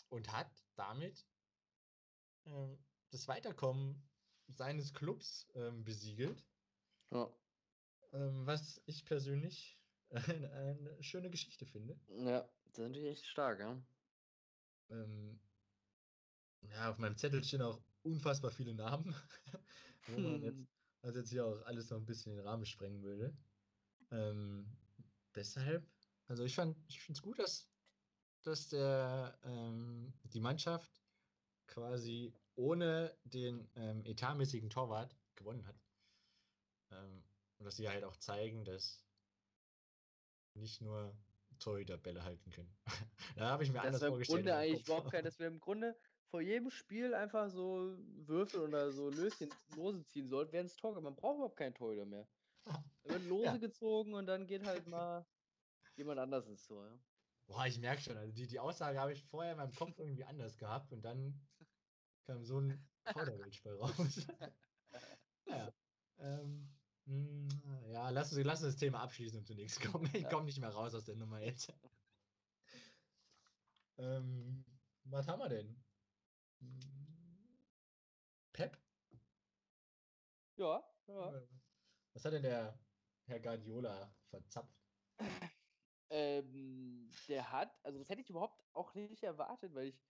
[SPEAKER 1] und hat damit ähm, das Weiterkommen seines Clubs ähm, besiegelt.
[SPEAKER 2] Ja.
[SPEAKER 1] Ähm, was ich persönlich eine, eine, schöne Geschichte finde.
[SPEAKER 2] Ja, das ist natürlich echt stark, ja.
[SPEAKER 1] Ähm, ja, auf meinem Zettel stehen auch unfassbar viele Namen, wo man jetzt, was jetzt hier auch alles noch ein bisschen den Rahmen sprengen würde. Ähm, deshalb, also ich fand, ich finde es gut, dass, dass der, ähm, die Mannschaft quasi ohne den ähm, etatmäßigen Torwart gewonnen hat. Ähm, und dass sie halt auch zeigen, dass nicht nur Torhüter Bälle halten können. da habe ich mir das anders vorgestellt.
[SPEAKER 2] Grunde eigentlich überhaupt kein, dass wir im Grunde vor jedem Spiel einfach so Würfel oder so Löschen, Lose ziehen sollten, während es Tor gibt. Man braucht überhaupt keinen Torhüter mehr. Da wird Lose ja. gezogen und dann geht halt mal jemand anders ins Tor. Ja.
[SPEAKER 1] Boah, ich merke schon, also die, die Aussage habe ich vorher in meinem Kopf irgendwie anders gehabt und dann kam so ein Kauderwelsch raus. ja. Ähm, mh, hm, ja, lass uns, lass uns das Thema abschließen und zunächst kommen. Ich komme nicht mehr raus aus der Nummer jetzt. ähm, was haben wir denn? Pep?
[SPEAKER 2] Ja, ja.
[SPEAKER 1] Was hat denn der Herr Guardiola verzapft?
[SPEAKER 2] Ähm, der hat, also das hätte ich überhaupt auch nicht erwartet, weil ich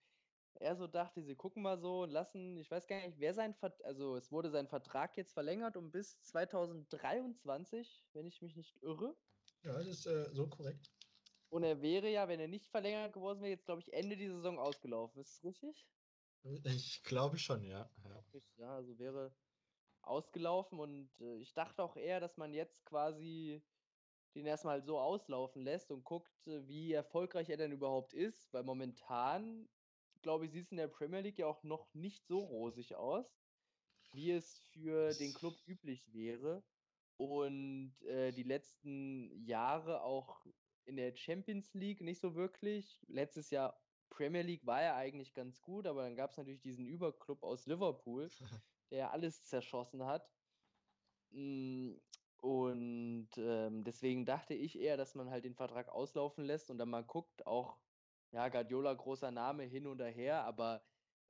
[SPEAKER 2] eher so dachte, sie gucken mal so und lassen, ich weiß gar nicht, wer sein Vertrag, also es wurde sein Vertrag jetzt verlängert um bis 2023, wenn ich mich nicht irre.
[SPEAKER 1] Ja, das ist äh, so korrekt.
[SPEAKER 2] Und er wäre ja, wenn er nicht verlängert geworden wäre, jetzt glaube ich Ende dieser Saison ausgelaufen. Ist das richtig?
[SPEAKER 1] Ich glaube schon, ja.
[SPEAKER 2] Ja, ja also wäre ausgelaufen und äh, ich dachte auch eher, dass man jetzt quasi den erstmal so auslaufen lässt und guckt, äh, wie erfolgreich er denn überhaupt ist, weil momentan, glaube ich, sieht es in der Premier League ja auch noch nicht so rosig aus, wie es für den Club üblich wäre. Und äh, die letzten Jahre auch in der Champions League nicht so wirklich. Letztes Jahr Premier League war ja eigentlich ganz gut, aber dann gab es natürlich diesen Überclub aus Liverpool, der alles zerschossen hat. Hm, und ähm, deswegen dachte ich eher, dass man halt den Vertrag auslaufen lässt und dann mal guckt, auch, ja, Guardiola, großer Name hin und her, aber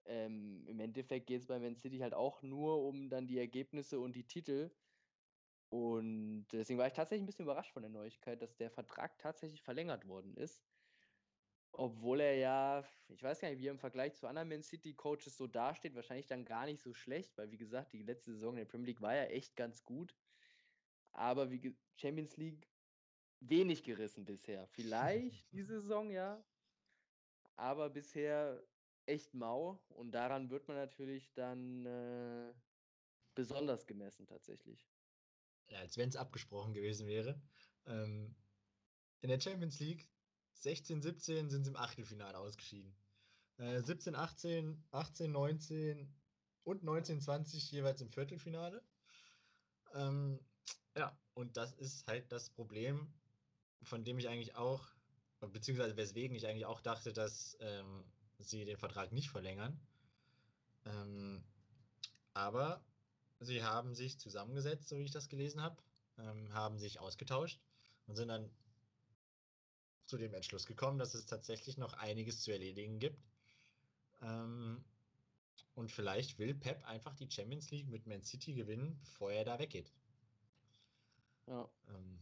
[SPEAKER 2] ähm, im Endeffekt geht es bei Man City halt auch nur um dann die Ergebnisse und die Titel. Und deswegen war ich tatsächlich ein bisschen überrascht von der Neuigkeit, dass der Vertrag tatsächlich verlängert worden ist. Obwohl er ja, ich weiß gar nicht, wie er im Vergleich zu anderen Man City Coaches so dasteht, wahrscheinlich dann gar nicht so schlecht, weil wie gesagt, die letzte Saison in der Premier League war ja echt ganz gut. Aber wie Champions League wenig gerissen bisher. Vielleicht diese Saison ja, aber bisher echt mau und daran wird man natürlich dann äh, besonders gemessen tatsächlich.
[SPEAKER 1] Ja, als wenn es abgesprochen gewesen wäre. Ähm, in der Champions League 16, 17 sind sie im Achtelfinale ausgeschieden. Äh, 17, 18, 18, 19 und 19, 20 jeweils im Viertelfinale. Ähm, ja, und das ist halt das Problem von dem ich eigentlich auch, beziehungsweise weswegen ich eigentlich auch dachte, dass ähm, sie den Vertrag nicht verlängern. Ähm, aber sie haben sich zusammengesetzt, so wie ich das gelesen habe, ähm, haben sich ausgetauscht und sind dann zu dem Entschluss gekommen, dass es tatsächlich noch einiges zu erledigen gibt. Ähm, und vielleicht will Pep einfach die Champions League mit Man City gewinnen, bevor er da weggeht. Ja. Ähm,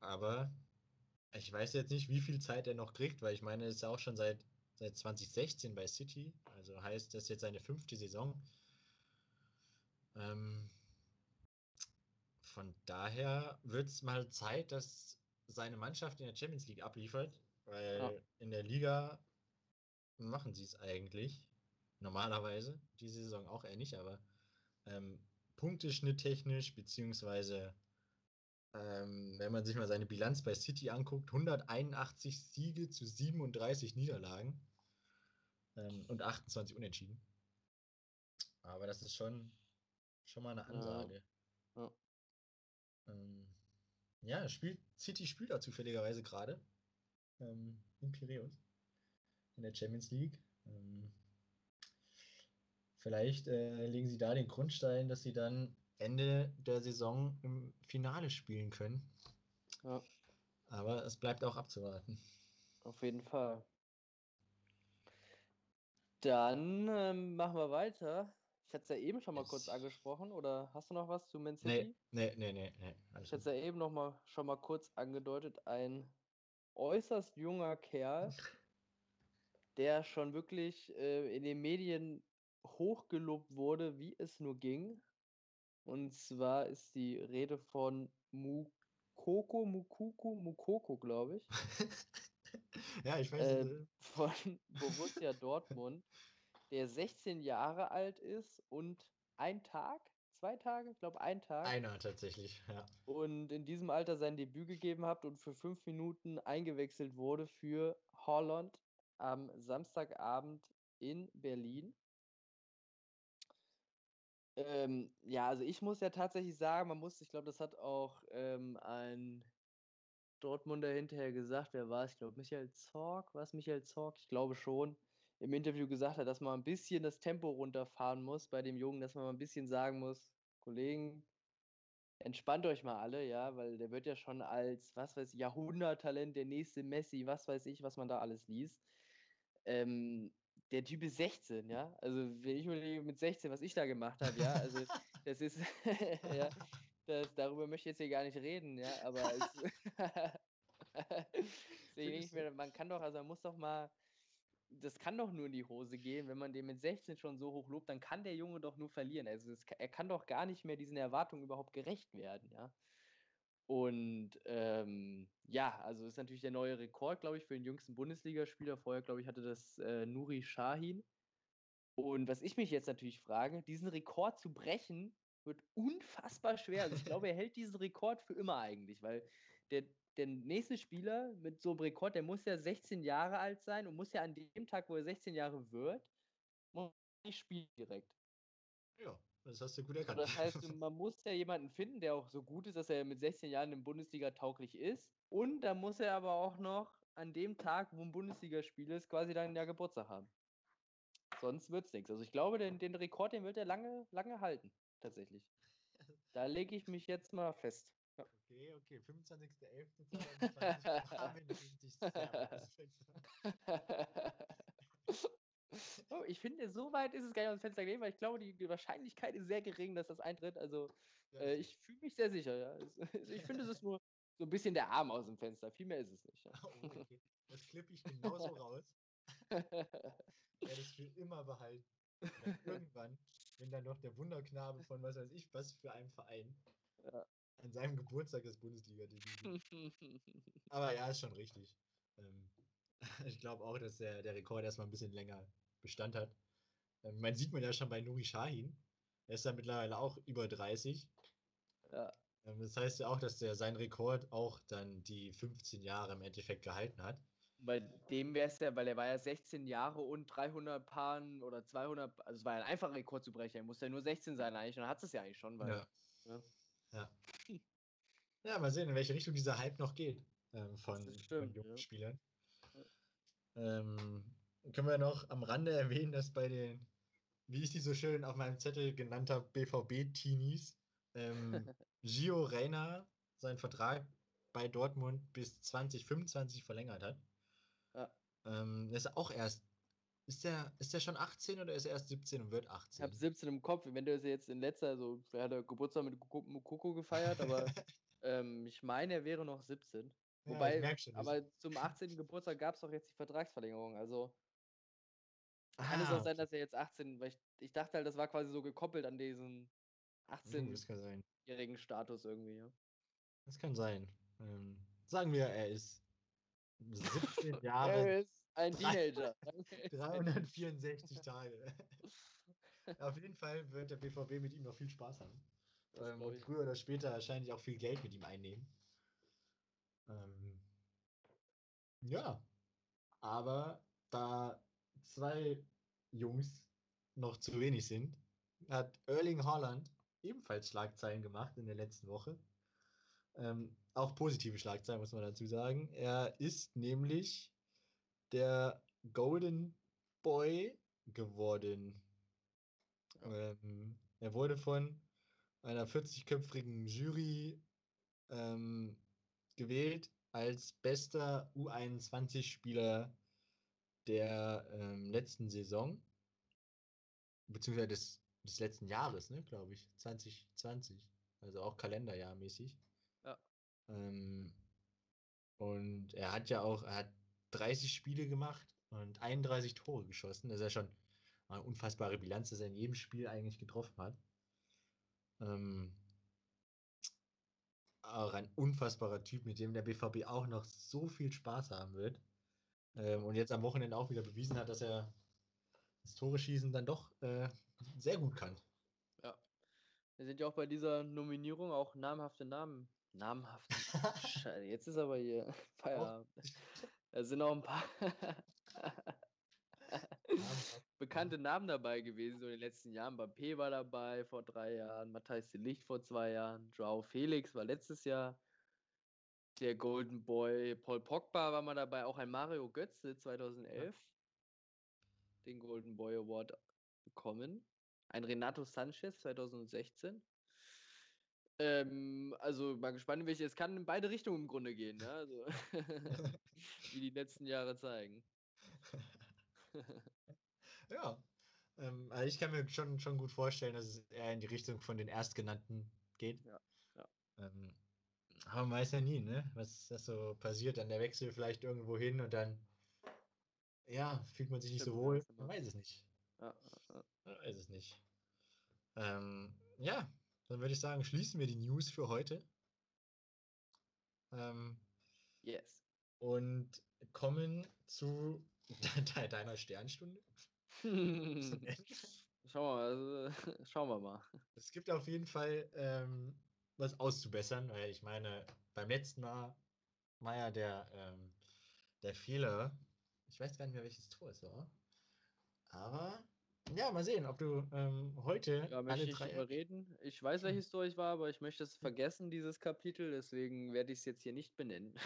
[SPEAKER 1] aber ich weiß jetzt nicht, wie viel Zeit er noch kriegt, weil ich meine, er ist auch schon seit, seit 2016 bei City. Also heißt das jetzt seine fünfte Saison. Ähm, von daher wird es mal Zeit, dass seine Mannschaft in der Champions League abliefert, weil ja. in der Liga machen sie es eigentlich. Normalerweise. Diese Saison auch eher nicht, aber ähm, Punkteschnitt technisch, beziehungsweise ähm, wenn man sich mal seine Bilanz bei City anguckt, 181 Siege zu 37 Niederlagen ähm, und 28 Unentschieden. Aber das ist schon, schon mal eine Ansage. Ja, ja. Ähm, ja spielt, City spielt da zufälligerweise gerade ähm, in Piraeus in der Champions League. Ähm, vielleicht äh, legen sie da den Grundstein, dass sie dann Ende der Saison im Finale spielen können. Ja. Aber es bleibt auch abzuwarten.
[SPEAKER 2] Auf jeden Fall. Dann ähm, machen wir weiter. Ich hatte es ja eben schon mal yes. kurz angesprochen, oder hast du noch was zu Man
[SPEAKER 1] City? Nee, nee, nee, nee.
[SPEAKER 2] nee ich hatte es ja eben noch mal schon mal kurz angedeutet. Ein äußerst junger Kerl, der schon wirklich äh, in den Medien hochgelobt wurde, wie es nur ging. Und zwar ist die Rede von Mukoko, Mukuku, Mukoko, glaube ich.
[SPEAKER 1] ja, ich weiß
[SPEAKER 2] äh, nicht. Von Borussia Dortmund, der 16 Jahre alt ist und ein Tag, zwei Tage, ich glaube ein Tag.
[SPEAKER 1] Einer tatsächlich, ja.
[SPEAKER 2] Und in diesem Alter sein Debüt gegeben hat und für fünf Minuten eingewechselt wurde für Holland am Samstagabend in Berlin. Ähm, ja, also ich muss ja tatsächlich sagen, man muss, ich glaube, das hat auch ähm, ein Dortmunder hinterher gesagt, wer war es? Ich glaube, Michael Zorg, war es Michael Zorg? Ich glaube schon, im Interview gesagt hat, dass man ein bisschen das Tempo runterfahren muss bei dem Jungen, dass man mal ein bisschen sagen muss, Kollegen, entspannt euch mal alle, ja, weil der wird ja schon als, was weiß ich, Jahrhunderttalent, der nächste Messi, was weiß ich, was man da alles liest. Ähm, der Typ ist 16, ja. Also, wenn ich mit 16, was ich da gemacht habe, ja, also das ist, ja, das, darüber möchte ich jetzt hier gar nicht reden, ja, aber es, mir, man kann doch, also man muss doch mal, das kann doch nur in die Hose gehen, wenn man den mit 16 schon so hoch lobt, dann kann der Junge doch nur verlieren. Also es, er kann doch gar nicht mehr diesen Erwartungen überhaupt gerecht werden, ja. Und ähm, ja, also ist natürlich der neue Rekord, glaube ich, für den jüngsten Bundesligaspieler. Vorher, glaube ich, hatte das äh, Nuri Shahin. Und was ich mich jetzt natürlich frage, diesen Rekord zu brechen, wird unfassbar schwer. Also ich glaube, er hält diesen Rekord für immer eigentlich, weil der, der nächste Spieler mit so einem Rekord, der muss ja 16 Jahre alt sein und muss ja an dem Tag, wo er 16 Jahre wird, muss nicht spielen direkt.
[SPEAKER 1] Ja. Das hast du gut erkannt.
[SPEAKER 2] Das heißt, man muss ja jemanden finden, der auch so gut ist, dass er mit 16 Jahren in Bundesliga tauglich ist. Und da muss er aber auch noch an dem Tag, wo ein Bundesligaspiel ist, quasi dann ja Geburtstag haben. Sonst wird es nichts. Also ich glaube, den, den Rekord, den wird er lange, lange halten, tatsächlich. Da lege ich mich jetzt mal fest.
[SPEAKER 1] Okay, okay, 25.11.2020.
[SPEAKER 2] Oh, ich finde, so weit ist es gar nicht aus dem Fenster gelegen, weil ich glaube, die, die Wahrscheinlichkeit ist sehr gering, dass das eintritt. Also, ja, äh, ich fühle mich sehr sicher. Ja. ich finde, es ist nur so ein bisschen der Arm aus dem Fenster. Viel mehr ist es nicht. Ja.
[SPEAKER 1] Oh, okay. Das klippe ich genauso raus. ja, das will immer behalten. Irgendwann, wenn dann noch der Wunderknabe von was weiß ich, was für einem Verein ja. An seinem Geburtstag das Bundesliga-Debüt Aber ja, ist schon richtig. Ähm, ich glaube auch, dass der, der Rekord erstmal ein bisschen länger Bestand hat. Ähm, man sieht man ja schon bei Nuri Shahin. Er ist ja mittlerweile auch über 30. Ja. Ähm, das heißt ja auch, dass der seinen Rekord auch dann die 15 Jahre im Endeffekt gehalten hat.
[SPEAKER 2] Bei dem wäre es ja, weil er war ja 16 Jahre und 300 Paaren oder 200, also es war ja ein einfacher Rekord zu brechen. Er muss ja nur 16 sein eigentlich und dann hat es ja eigentlich schon. Weil,
[SPEAKER 1] ja. ja. Ja. Ja, mal sehen, in welche Richtung dieser Hype noch geht. ähm, von,
[SPEAKER 2] Das
[SPEAKER 1] von
[SPEAKER 2] stimmt,
[SPEAKER 1] jungen
[SPEAKER 2] ja.
[SPEAKER 1] Spielern. Ähm, können wir noch am Rande erwähnen, dass bei den, wie ich die so schön auf meinem Zettel genannter BVB-Teenies, ähm, Gio Reyna seinen Vertrag bei Dortmund bis 2025 verlängert hat.
[SPEAKER 2] Ja.
[SPEAKER 1] Ähm, ist auch erst, ist der, ist der schon 18 oder ist er erst 17 und wird
[SPEAKER 2] Ich
[SPEAKER 1] 18?
[SPEAKER 2] habe 17 im Kopf, wenn der jetzt in letzter, also er hat Geburtstag mit Kuku- Mukoko gefeiert, aber ähm, ich meine, er wäre noch 17.
[SPEAKER 1] Ja,
[SPEAKER 2] Wobei, aber zum 18. Geburtstag gab es doch jetzt die Vertragsverlängerung. Also kann es
[SPEAKER 1] Ah,
[SPEAKER 2] auch sein,
[SPEAKER 1] okay.
[SPEAKER 2] dass er jetzt 18, weil ich, ich dachte halt, das war quasi so gekoppelt an diesen
[SPEAKER 1] Uh,
[SPEAKER 2] 18-jährigen
[SPEAKER 1] das kann sein.
[SPEAKER 2] Status irgendwie. Ja.
[SPEAKER 1] Das kann sein. Ähm, sagen wir, er ist 17
[SPEAKER 2] Er
[SPEAKER 1] Jahre,
[SPEAKER 2] ist ein Teenager.
[SPEAKER 1] 364 Tage. Auf jeden Fall wird der BVB mit ihm noch viel Spaß haben. Ähm, und früher oder später wahrscheinlich auch viel Geld mit ihm einnehmen. Ähm, ja, aber da zwei Jungs noch zu wenig sind, hat Erling Haaland ebenfalls Schlagzeilen gemacht in der letzten Woche. Ähm, auch positive Schlagzeilen, muss man dazu sagen. Er ist nämlich der Golden Boy geworden. Ähm, er wurde von einer 40-köpfigen Jury ähm, gewählt als bester U21-Spieler der ähm, letzten Saison. Beziehungsweise des, des letzten Jahres, ne, glaube ich. 2020. Also auch kalenderjahrmäßig.
[SPEAKER 2] Ja.
[SPEAKER 1] Ähm, und er hat ja auch, er hat 30 Spiele gemacht und 31 Tore geschossen. Das ist ja schon eine unfassbare Bilanz, dass er in jedem Spiel eigentlich getroffen hat. Ähm, auch ein unfassbarer Typ, mit dem der BVB auch noch so viel Spaß haben wird. Ähm, und jetzt am Wochenende auch wieder bewiesen hat, dass er das Tore schießen dann doch äh, sehr gut kann.
[SPEAKER 2] Wir sind ja auch bei dieser Nominierung auch namhafte Namen. Namhafte. Scheiße, jetzt ist aber hier Feierabend. Da sind auch ein paar bekannte Namen dabei gewesen, so in den letzten Jahren. Mbappé war dabei vor drei Jahren, Matthijs de Licht vor zwei Jahren, Joao Felix war letztes Jahr der Golden Boy, Paul Pogba war mal dabei, auch ein Mario Götze 2011 den Golden Boy Award bekommen. Ein Renato Sanchez 2016. Ähm, also mal gespannt, welche. Es kann in beide Richtungen im Grunde gehen, ne? Also, wie die letzten Jahre zeigen.
[SPEAKER 1] Ja. Ähm, also ich kann mir schon, schon gut vorstellen, dass es eher in die Richtung von den Erstgenannten geht.
[SPEAKER 2] Ja, ja.
[SPEAKER 1] Ähm, aber man weiß ja nie, ne? Was das so passiert. Dann der Wechsel vielleicht irgendwo hin und dann, ja, fühlt man sich nicht so
[SPEAKER 2] Stimmt, ja,
[SPEAKER 1] wohl.
[SPEAKER 2] immer-
[SPEAKER 1] Man weiß es nicht.
[SPEAKER 2] Ja, ja,
[SPEAKER 1] Man weiß es nicht. Ähm, ja, dann würde ich sagen, schließen wir die News für heute. Ähm,
[SPEAKER 2] yes.
[SPEAKER 1] und kommen zu de deiner Sternstunde.
[SPEAKER 2] Schauen wir mal, also, schauen wir mal.
[SPEAKER 1] Es gibt auf jeden Fall ähm, was auszubessern, weil ich meine, beim letzten Mal war ja der, ähm, der Fehler, ich weiß gar nicht mehr, welches Tor es war, aber ja, mal sehen, ob du ähm, heute
[SPEAKER 2] Ja, möchte
[SPEAKER 1] alle
[SPEAKER 2] ich
[SPEAKER 1] drei.
[SPEAKER 2] überreden. Ich weiß,
[SPEAKER 1] Hm.
[SPEAKER 2] welches Tor ich war, aber ich möchte es vergessen, dieses Kapitel, deswegen werde ich es jetzt hier nicht benennen.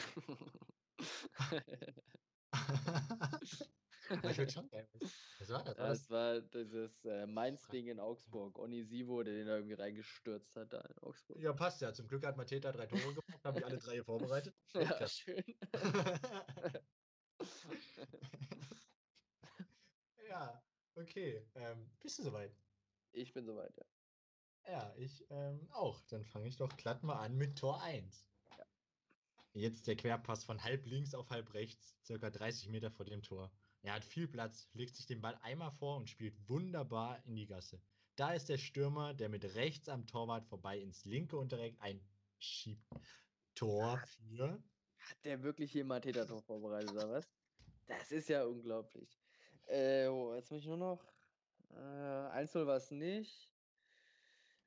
[SPEAKER 1] Ich gerne wissen. Was war das? War das
[SPEAKER 2] war dieses äh, Mainz-Ding in Augsburg. Onisivo, der den da irgendwie reingestürzt hat da in Augsburg.
[SPEAKER 1] ja, passt ja. Zum Glück hat Mateta drei Tore gemacht, haben die alle drei vorbereitet.
[SPEAKER 2] Ja,
[SPEAKER 1] Weltklasse.
[SPEAKER 2] schön.
[SPEAKER 1] ja, okay. Ähm, bist du soweit?
[SPEAKER 2] Ich bin soweit, ja.
[SPEAKER 1] Ja, ich ähm, auch. Dann fange ich doch glatt mal an mit Tor 1.
[SPEAKER 2] Ja.
[SPEAKER 1] Jetzt der Querpass von halb links auf halb rechts, circa 30 Meter vor dem Tor. Er hat viel Platz, legt sich den Ball einmal vor und spielt wunderbar in die Gasse. Da ist der Stürmer, der mit rechts am Torwart vorbei ins linke Unterreck einschiebt. Tor für.
[SPEAKER 2] Hat der wirklich hier mal Tätertor vorbereitet, oder was? Das ist ja unglaublich. Äh, oh, jetzt muss ich nur noch. Äh, 1-0 war es nicht.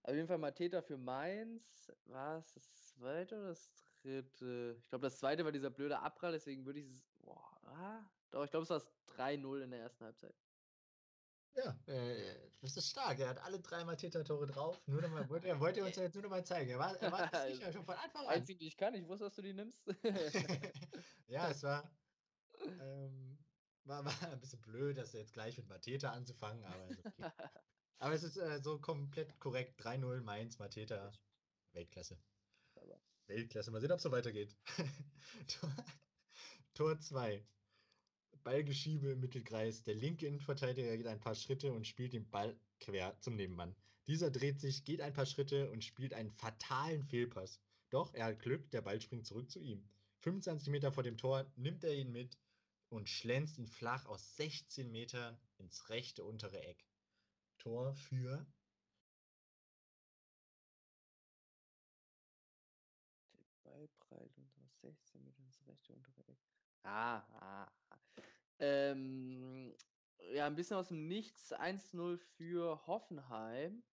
[SPEAKER 2] Auf jeden Fall mal Täter für Mainz. War es das zweite oder das dritte? Ich glaube, das zweite war dieser blöde Abprall, deswegen würde ich es. Boah, ah, doch, ich glaube, es war das 3-0 in der ersten Halbzeit.
[SPEAKER 1] Ja, äh, das ist stark. Er hat alle drei Mateta-Tore drauf. Nur noch mal, wollte, er wollte uns jetzt nur noch mal zeigen. Er war, er war das sicher schon von Anfang an.
[SPEAKER 2] Einzig, die ich kann. Ich wusste, dass du die nimmst.
[SPEAKER 1] ja, es war, ähm, war, war ein bisschen blöd, dass er jetzt gleich mit Mateta anzufangen, aber ist okay. aber es ist äh, so komplett korrekt. 3-0 Mainz, Mateta. Weltklasse. Weltklasse. Mal sehen, ob es so weitergeht. Tor 2. Ballgeschiebe im Mittelkreis. Der linke Innenverteidiger geht ein paar Schritte und spielt den Ball quer zum Nebenmann. Dieser dreht sich, geht ein paar Schritte und spielt einen fatalen Fehlpass. Doch er hat Glück, der Ball springt zurück zu ihm. 25 Meter vor dem Tor nimmt er ihn mit und schlänzt ihn flach aus 16 Metern ins rechte untere Eck. Tor für
[SPEAKER 2] Ball prallt und aus 16 Metern ins rechte untere Eck. Ah, ah. Ähm, ja, ein bisschen aus dem Nichts. 1-0 für Hoffenheim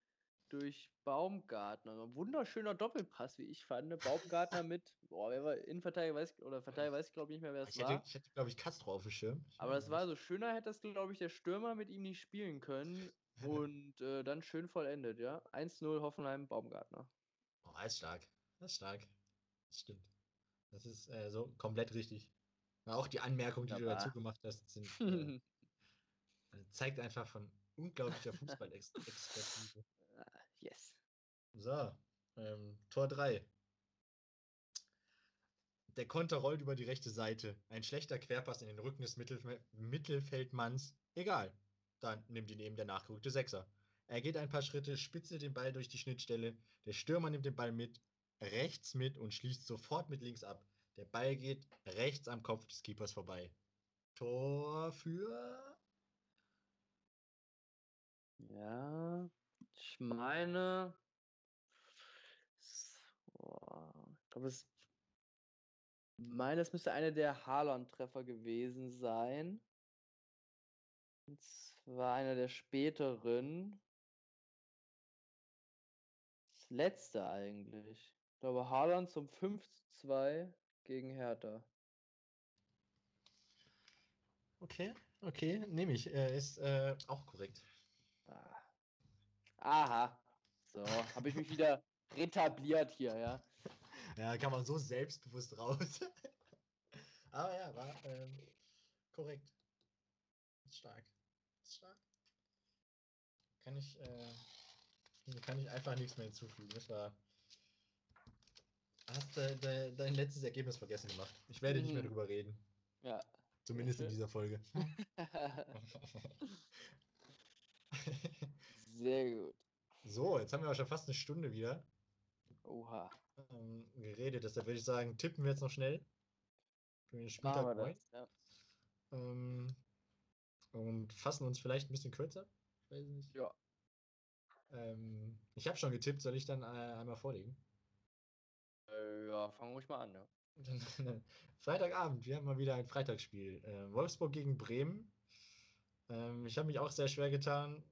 [SPEAKER 2] durch Baumgartner. Ein wunderschöner Doppelpass, wie ich fand. Baumgartner mit, boah, wer war Innenverteidiger, weiß, ich- oder Verteidiger, weiß ich glaube nicht mehr, wer es war.
[SPEAKER 1] hätte, ich hätte glaube ich, Castro auf dem Schirm. Ich
[SPEAKER 2] Aber das war so schöner, hätte das, glaube ich, der Stürmer mit ihm nicht spielen können. Und äh, dann schön vollendet, ja. 1-0 Hoffenheim, Baumgartner.
[SPEAKER 1] Oh, er ist stark. Das ist stark. Das stimmt. Das ist äh, so komplett richtig. Auch die Anmerkungen, die du
[SPEAKER 2] Wunderbar.
[SPEAKER 1] dazu gemacht hast, sind, äh, äh, zeigt einfach von unglaublicher Fußball-Expertise.
[SPEAKER 2] yes.
[SPEAKER 1] So, ähm, Tor 3. Der Konter rollt über die rechte Seite. Ein schlechter Querpass in den Rücken des Mittelf Mittelfeldmanns. Egal. Dann nimmt ihn eben der nachgerückte Sechser. Er geht ein paar Schritte, spitzelt den Ball durch die Schnittstelle. Der Stürmer nimmt den Ball mit, rechts mit und schließt sofort mit links ab. Der Ball geht rechts am Kopf des Keepers vorbei. Tor für.
[SPEAKER 2] Ja, ich meine, ich glaube, es, meine, es müsste einer der Haaland-Treffer gewesen sein. Und zwar einer der späteren. Das letzte eigentlich. Ich glaube, Haaland zum 5-2 gegen Hertha.
[SPEAKER 1] Okay, okay, nehme ich. Äh, ist äh, auch korrekt.
[SPEAKER 2] Ah. Aha. So, habe ich mich wieder retabliert hier, ja.
[SPEAKER 1] Ja, kann man so selbstbewusst raus. Aber ja, war ähm, korrekt. Stark. Stark. Kann ich, äh, kann ich einfach nichts mehr hinzufügen. Das war. Hast de, de, dein letztes Ergebnis vergessen gemacht. Ich werde nicht mehr
[SPEAKER 2] Mhm.
[SPEAKER 1] drüber reden.
[SPEAKER 2] Ja.
[SPEAKER 1] Zumindest in dieser Folge.
[SPEAKER 2] Sehr gut.
[SPEAKER 1] so, jetzt haben wir auch schon fast eine Stunde wieder
[SPEAKER 2] Oha.
[SPEAKER 1] ähm, geredet. Deshalb würde ich sagen, tippen wir jetzt noch schnell. Für den Spieltag
[SPEAKER 2] wir
[SPEAKER 1] 9.
[SPEAKER 2] das. Ja.
[SPEAKER 1] Ähm, und fassen uns vielleicht ein bisschen kürzer. Ich weiß nicht.
[SPEAKER 2] Ja.
[SPEAKER 1] Ähm, ich habe schon getippt, soll ich dann äh, einmal vorlegen?
[SPEAKER 2] Äh, ja, fangen wir ruhig mal an, ja.
[SPEAKER 1] Freitagabend, wir haben mal wieder ein Freitagsspiel. Äh, Wolfsburg gegen Bremen. Ähm, ich habe mich auch sehr schwer getan.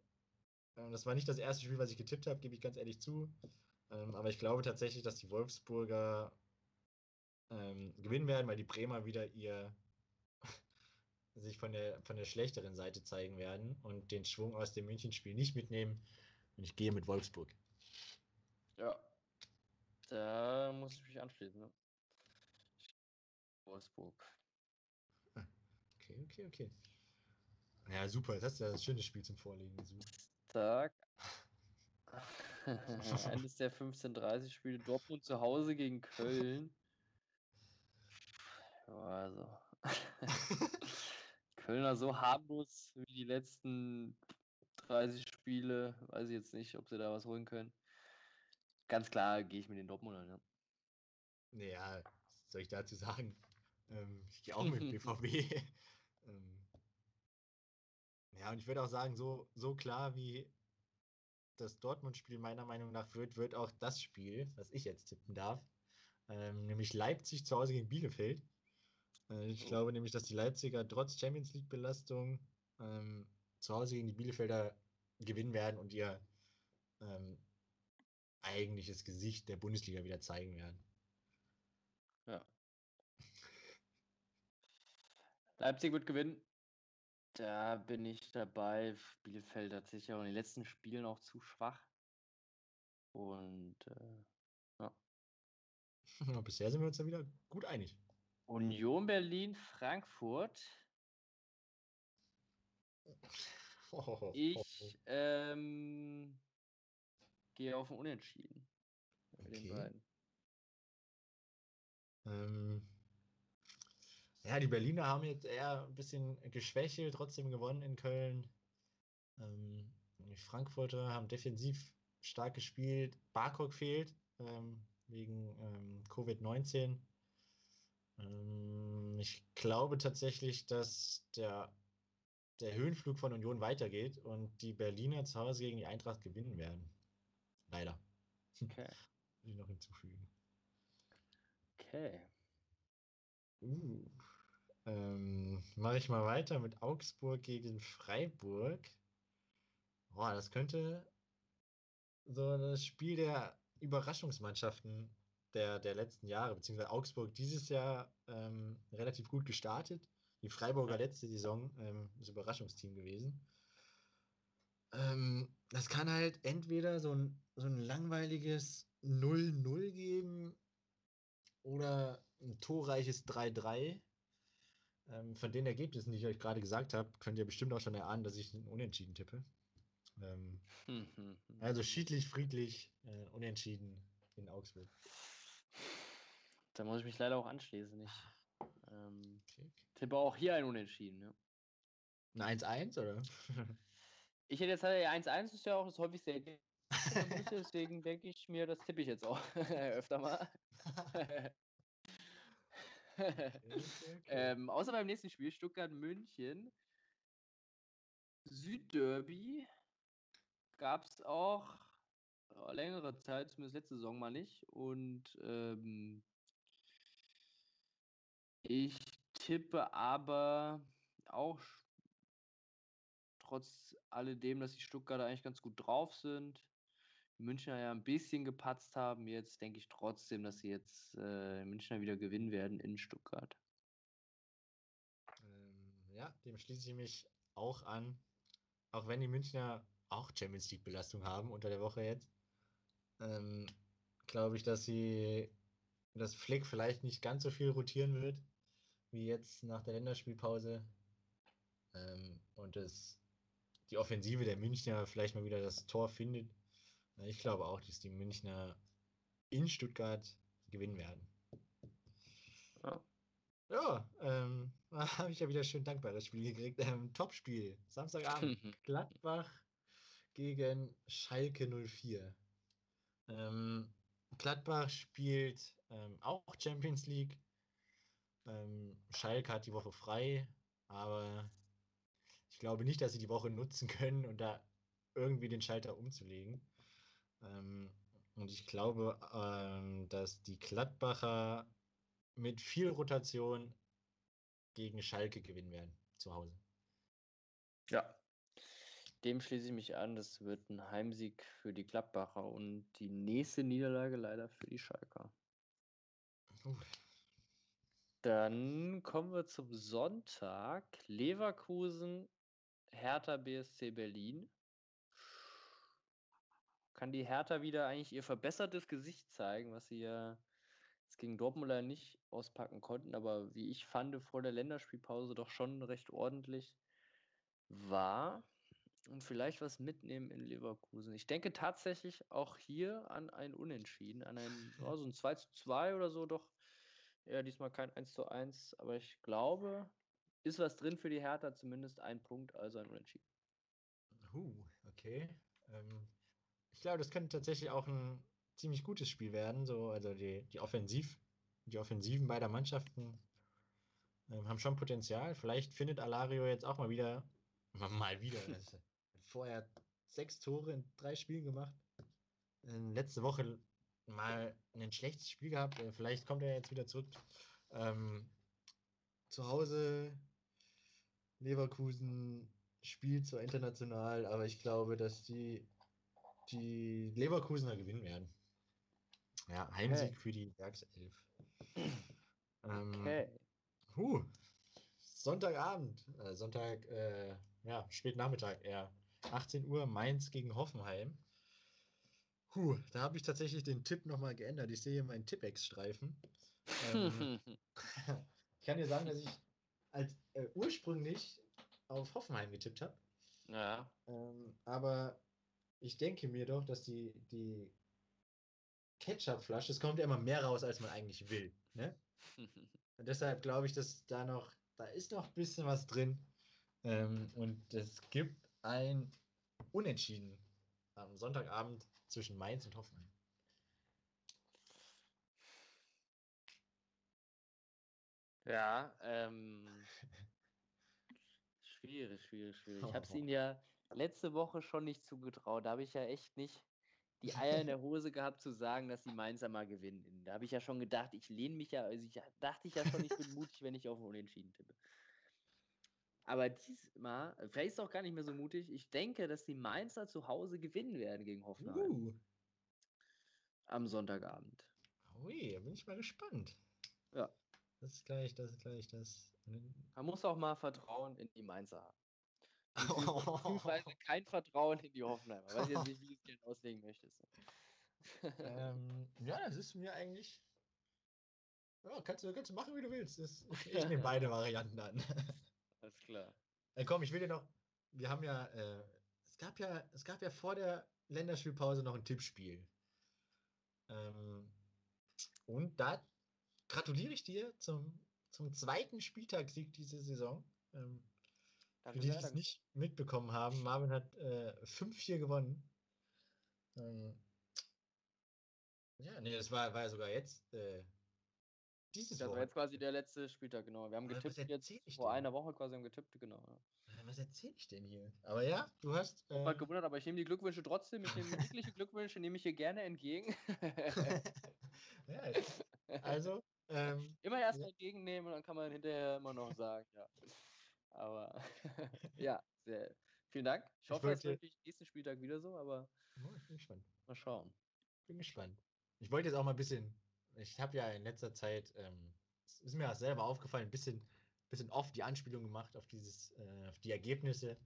[SPEAKER 1] Ähm, das war nicht das erste Spiel, was ich getippt habe, gebe ich ganz ehrlich zu. Ähm, aber ich glaube tatsächlich, dass die Wolfsburger ähm, gewinnen werden, weil die Bremer wieder ihr sich von der, von der schlechteren Seite zeigen werden und den Schwung aus dem Münchenspiel nicht mitnehmen. Und ich gehe mit Wolfsburg.
[SPEAKER 2] Ja. Da muss ich mich anschließen, ne? Wolfsburg.
[SPEAKER 1] Okay, okay, okay. Ja, super. Das ist ja ein schönes Spiel zum Vorlegen.
[SPEAKER 2] Tag. Eines der 15:30 Spiele Dortmund zu Hause gegen Köln. Also. Kölner so harmlos wie die letzten 30 Spiele. Weiß ich jetzt nicht, ob sie da was holen können. Ganz klar gehe ich mit den Dortmundern, ja.
[SPEAKER 1] Naja, was soll ich dazu sagen? Ähm, ich gehe auch mit BVB. ähm, ja, und ich würde auch sagen, so, so klar wie das Dortmund-Spiel meiner Meinung nach wird, wird auch das Spiel, was ich jetzt tippen darf, ähm, nämlich Leipzig zu Hause gegen Bielefeld. Äh, ich
[SPEAKER 2] Oh.
[SPEAKER 1] glaube nämlich, dass die Leipziger trotz Champions League-Belastung ähm, zu Hause gegen die Bielefelder gewinnen werden und ihr ähm, eigentliches Gesicht der Bundesliga wieder zeigen werden.
[SPEAKER 2] Ja. Leipzig wird gewinnen. Da bin ich dabei. Bielefeld hat sich ja in den letzten Spielen auch zu schwach. Und äh, ja.
[SPEAKER 1] Bisher sind wir uns ja wieder gut einig.
[SPEAKER 2] Union Berlin, Frankfurt.
[SPEAKER 1] Oh,
[SPEAKER 2] Ich ähm, gehe auf ein Unentschieden.
[SPEAKER 1] Okay. Ähm, ja, die Berliner haben jetzt eher ein bisschen geschwächelt, trotzdem gewonnen in Köln. Ähm, die Frankfurter haben defensiv stark gespielt. Barkok fehlt ähm, wegen ähm, Covid-19. Ähm, ich glaube tatsächlich, dass der, der Höhenflug von Union weitergeht und die Berliner zu Hause gegen die Eintracht gewinnen werden. Leider.
[SPEAKER 2] Okay.
[SPEAKER 1] Will ich noch hinzufügen.
[SPEAKER 2] Okay.
[SPEAKER 1] Uh, ähm, mache ich mal weiter mit Augsburg gegen Freiburg. Boah, das könnte so das Spiel der Überraschungsmannschaften der, der letzten Jahre, beziehungsweise Augsburg dieses Jahr ähm, relativ gut gestartet. Die Freiburger letzte Saison ähm, das Überraschungsteam gewesen. Ähm, das kann halt entweder so ein, so ein langweiliges 0-0 geben oder ein torreiches 3-3. Ähm, von den Ergebnissen, die ich euch gerade gesagt habe, könnt ihr bestimmt auch schon erahnen, dass ich einen Unentschieden tippe. Ähm,
[SPEAKER 2] Hm, hm, hm.
[SPEAKER 1] also schiedlich, friedlich, äh, unentschieden in Augsburg.
[SPEAKER 2] Da muss ich mich leider auch anschließen. Ich ähm,
[SPEAKER 1] Okay.
[SPEAKER 2] tippe auch hier ein Unentschieden. Ja.
[SPEAKER 1] Ein 1-1 oder?
[SPEAKER 2] Ich hätte jetzt halt 1-1 ist ja auch das häufigste Ergebnis. Deswegen denke ich mir, das tippe ich jetzt auch öfter mal.
[SPEAKER 1] okay, okay.
[SPEAKER 2] ähm, außer beim nächsten Spiel, Stuttgart-München. Südderby gab es auch äh, längere Zeit, zumindest letzte Saison mal nicht. Und ähm, ich tippe aber auch trotz alledem, dass die Stuttgarter eigentlich ganz gut drauf sind. Münchner ja ein bisschen gepatzt haben. Jetzt denke ich trotzdem, dass sie jetzt äh, Münchner wieder gewinnen werden in Stuttgart.
[SPEAKER 1] Ähm, ja, dem schließe ich mich auch an. Auch wenn die Münchner auch Champions League-Belastung haben unter der Woche jetzt, ähm, glaube ich, dass sie, dass Flick vielleicht nicht ganz so viel rotieren wird, wie jetzt nach der Länderspielpause. Ähm, und dass die Offensive der Münchner vielleicht mal wieder das Tor findet. Ich glaube auch, dass die Münchner in Stuttgart gewinnen werden.
[SPEAKER 2] Ja.
[SPEAKER 1] Ja, ähm, da habe ich ja wieder schön dankbares Spiel gekriegt. Ähm, Topspiel. Samstagabend. Gladbach gegen Schalke 04. Ähm, Gladbach spielt ähm, auch Champions League. Ähm, Schalke hat die Woche frei, aber ich glaube nicht, dass sie die Woche nutzen können und da irgendwie den Schalter umzulegen. Ähm, und ich glaube, ähm, dass die Gladbacher mit viel Rotation gegen Schalke gewinnen werden zu Hause.
[SPEAKER 2] Ja. Dem schließe ich mich an. Das wird ein Heimsieg für die Gladbacher und die nächste Niederlage leider für die Schalker.
[SPEAKER 1] Uh,
[SPEAKER 2] Dann kommen wir zum Sonntag. Leverkusen, Hertha BSC Berlin. Kann die Hertha wieder eigentlich ihr verbessertes Gesicht zeigen, was sie ja jetzt gegen Dortmund nicht auspacken konnten, aber wie ich fand, vor der Länderspielpause doch schon recht ordentlich war. Und vielleicht was mitnehmen in Leverkusen. Ich denke tatsächlich auch hier an ein Unentschieden, an ein, ja, so ein 2 zu 2 oder so, doch ja, diesmal kein 1 zu 1, aber ich glaube, ist was drin für die Hertha, zumindest ein Punkt, also ein Unentschieden.
[SPEAKER 1] huh, okay. Ähm, ich glaube, das könnte tatsächlich auch ein ziemlich gutes Spiel werden. So, also die, die Offensiv, die Offensiven beider Mannschaften ähm, haben schon Potenzial. Vielleicht findet Alario jetzt auch mal wieder, mal wieder. Hat vorher sechs Tore in drei Spielen gemacht. Ähm, letzte Woche mal ein schlechtes Spiel gehabt. Äh, Vielleicht kommt er jetzt wieder zurück. Ähm, zu Hause Leverkusen spielt zwar international, aber ich glaube, dass die, die Leverkusener gewinnen werden. Ja, Heimsieg
[SPEAKER 2] Okay.
[SPEAKER 1] für die Werkself. Ähm,
[SPEAKER 2] Okay.
[SPEAKER 1] Huh, Sonntagabend, äh, Sonntag, äh, ja, spät Nachmittag eher. 18 Uhr Mainz gegen Hoffenheim. Puh, da habe ich tatsächlich den Tipp nochmal geändert. Ich sehe hier meinen Tippex-Streifen. Ähm, ich kann dir sagen, dass ich als äh, ursprünglich auf Hoffenheim getippt habe.
[SPEAKER 2] Ja.
[SPEAKER 1] Ähm, aber ich denke mir doch, dass die, die Ketchupflasche, es kommt ja immer mehr raus, als man eigentlich will. Ne? Und deshalb glaube ich, dass da noch, da ist noch ein bisschen was drin. Ähm, und es gibt ein Unentschieden am Sonntagabend zwischen Mainz und Hoffenheim.
[SPEAKER 2] Ja, ähm, schwierig, schwierig, schwierig. Ich habe es ihnen ja letzte Woche schon nicht zugetraut. Da habe ich ja echt nicht die Eier in der Hose gehabt zu sagen, dass die Mainzer mal gewinnen. Da habe ich ja schon gedacht, ich lehne mich ja, also ich dachte ich ja schon, ich bin mutig, wenn ich auf Unentschieden tippe. Aber diesmal, vielleicht ist es auch gar nicht mehr so mutig, ich denke, dass die Mainzer zu Hause gewinnen werden gegen Hoffenheim.
[SPEAKER 1] Uh.
[SPEAKER 2] Am Sonntagabend.
[SPEAKER 1] Ui, da bin ich mal gespannt.
[SPEAKER 2] Ja.
[SPEAKER 1] Das ist gleich, das ist gleich das.
[SPEAKER 2] Man muss auch mal Vertrauen in die Mainzer haben. Beziehungsweise kein Vertrauen in die Hoffenheimer. Weiß jetzt nicht, wie du es gerne auslegen möchtest.
[SPEAKER 1] ähm, ja, das ist mir eigentlich. Ja, kannst du, kannst du machen, wie du willst. Das, ich, nehme beide Varianten an.
[SPEAKER 2] Alles klar.
[SPEAKER 1] Äh, komm, ich will dir noch. Wir haben ja. Äh, es, gab ja es gab ja vor der Länderspielpause noch ein Tippspiel. Ähm, und da gratuliere ich dir zum, zum zweiten Spieltagssieg diese Saison. Ähm, die, die es nicht mitbekommen haben, Marvin hat äh, 5-4 gewonnen. Ähm, ja, nee, das war, war ja sogar jetzt. Äh, dieses
[SPEAKER 2] das war jetzt quasi der letzte Spieltag, genau. Wir haben getippt jetzt vor einer Woche quasi haben getippt, genau.
[SPEAKER 1] Was erzähle ich denn hier? Aber ja, du hast.
[SPEAKER 2] Äh, ich habe gewundert, aber ich nehme die Glückwünsche trotzdem. Ich nehme jegliche Glückwünsche, nehme ich hier gerne entgegen.
[SPEAKER 1] ja, also. Ähm,
[SPEAKER 2] immer erst ja. entgegennehmen und dann kann man hinterher immer noch sagen, ja. Aber ja, sehr, vielen Dank. Ich hoffe, es wird nächsten Spieltag wieder so, aber
[SPEAKER 1] oh, ich bin gespannt.
[SPEAKER 2] Mal schauen.
[SPEAKER 1] Bin gespannt. Ich wollte jetzt auch mal ein bisschen, ich habe ja in letzter Zeit, ähm, es ist mir auch selber aufgefallen, ein bisschen, bisschen oft die Anspielung gemacht auf dieses, äh, auf die Ergebnisse,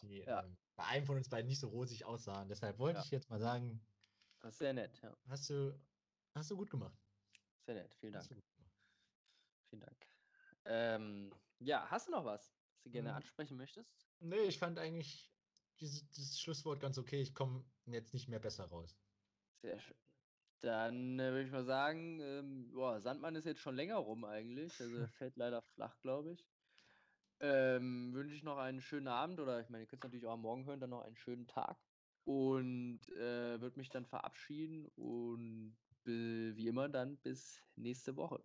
[SPEAKER 1] die ja. ähm, bei einem von uns beiden nicht so rosig aussahen. Deshalb wollte ja. ich jetzt mal sagen.
[SPEAKER 2] Das ist sehr nett, ja.
[SPEAKER 1] Hast du, hast du gut gemacht.
[SPEAKER 2] Sehr nett, vielen Dank. Vielen Dank. Ähm, ja, hast du noch was? Du gerne hm. ansprechen möchtest?
[SPEAKER 1] Nee, ich fand eigentlich dieses, dieses Schlusswort ganz okay. Ich komme jetzt nicht mehr besser raus.
[SPEAKER 2] Sehr schön. Dann äh, würde ich mal sagen, ähm, boah, Sandmann ist jetzt schon länger rum eigentlich. Also er fällt leider flach, glaube ich. Ähm, wünsche ich noch einen schönen Abend oder ich meine, ihr könnt es natürlich auch am Morgen hören, dann noch einen schönen Tag. Und äh, würde mich dann verabschieden und wie immer dann bis nächste Woche.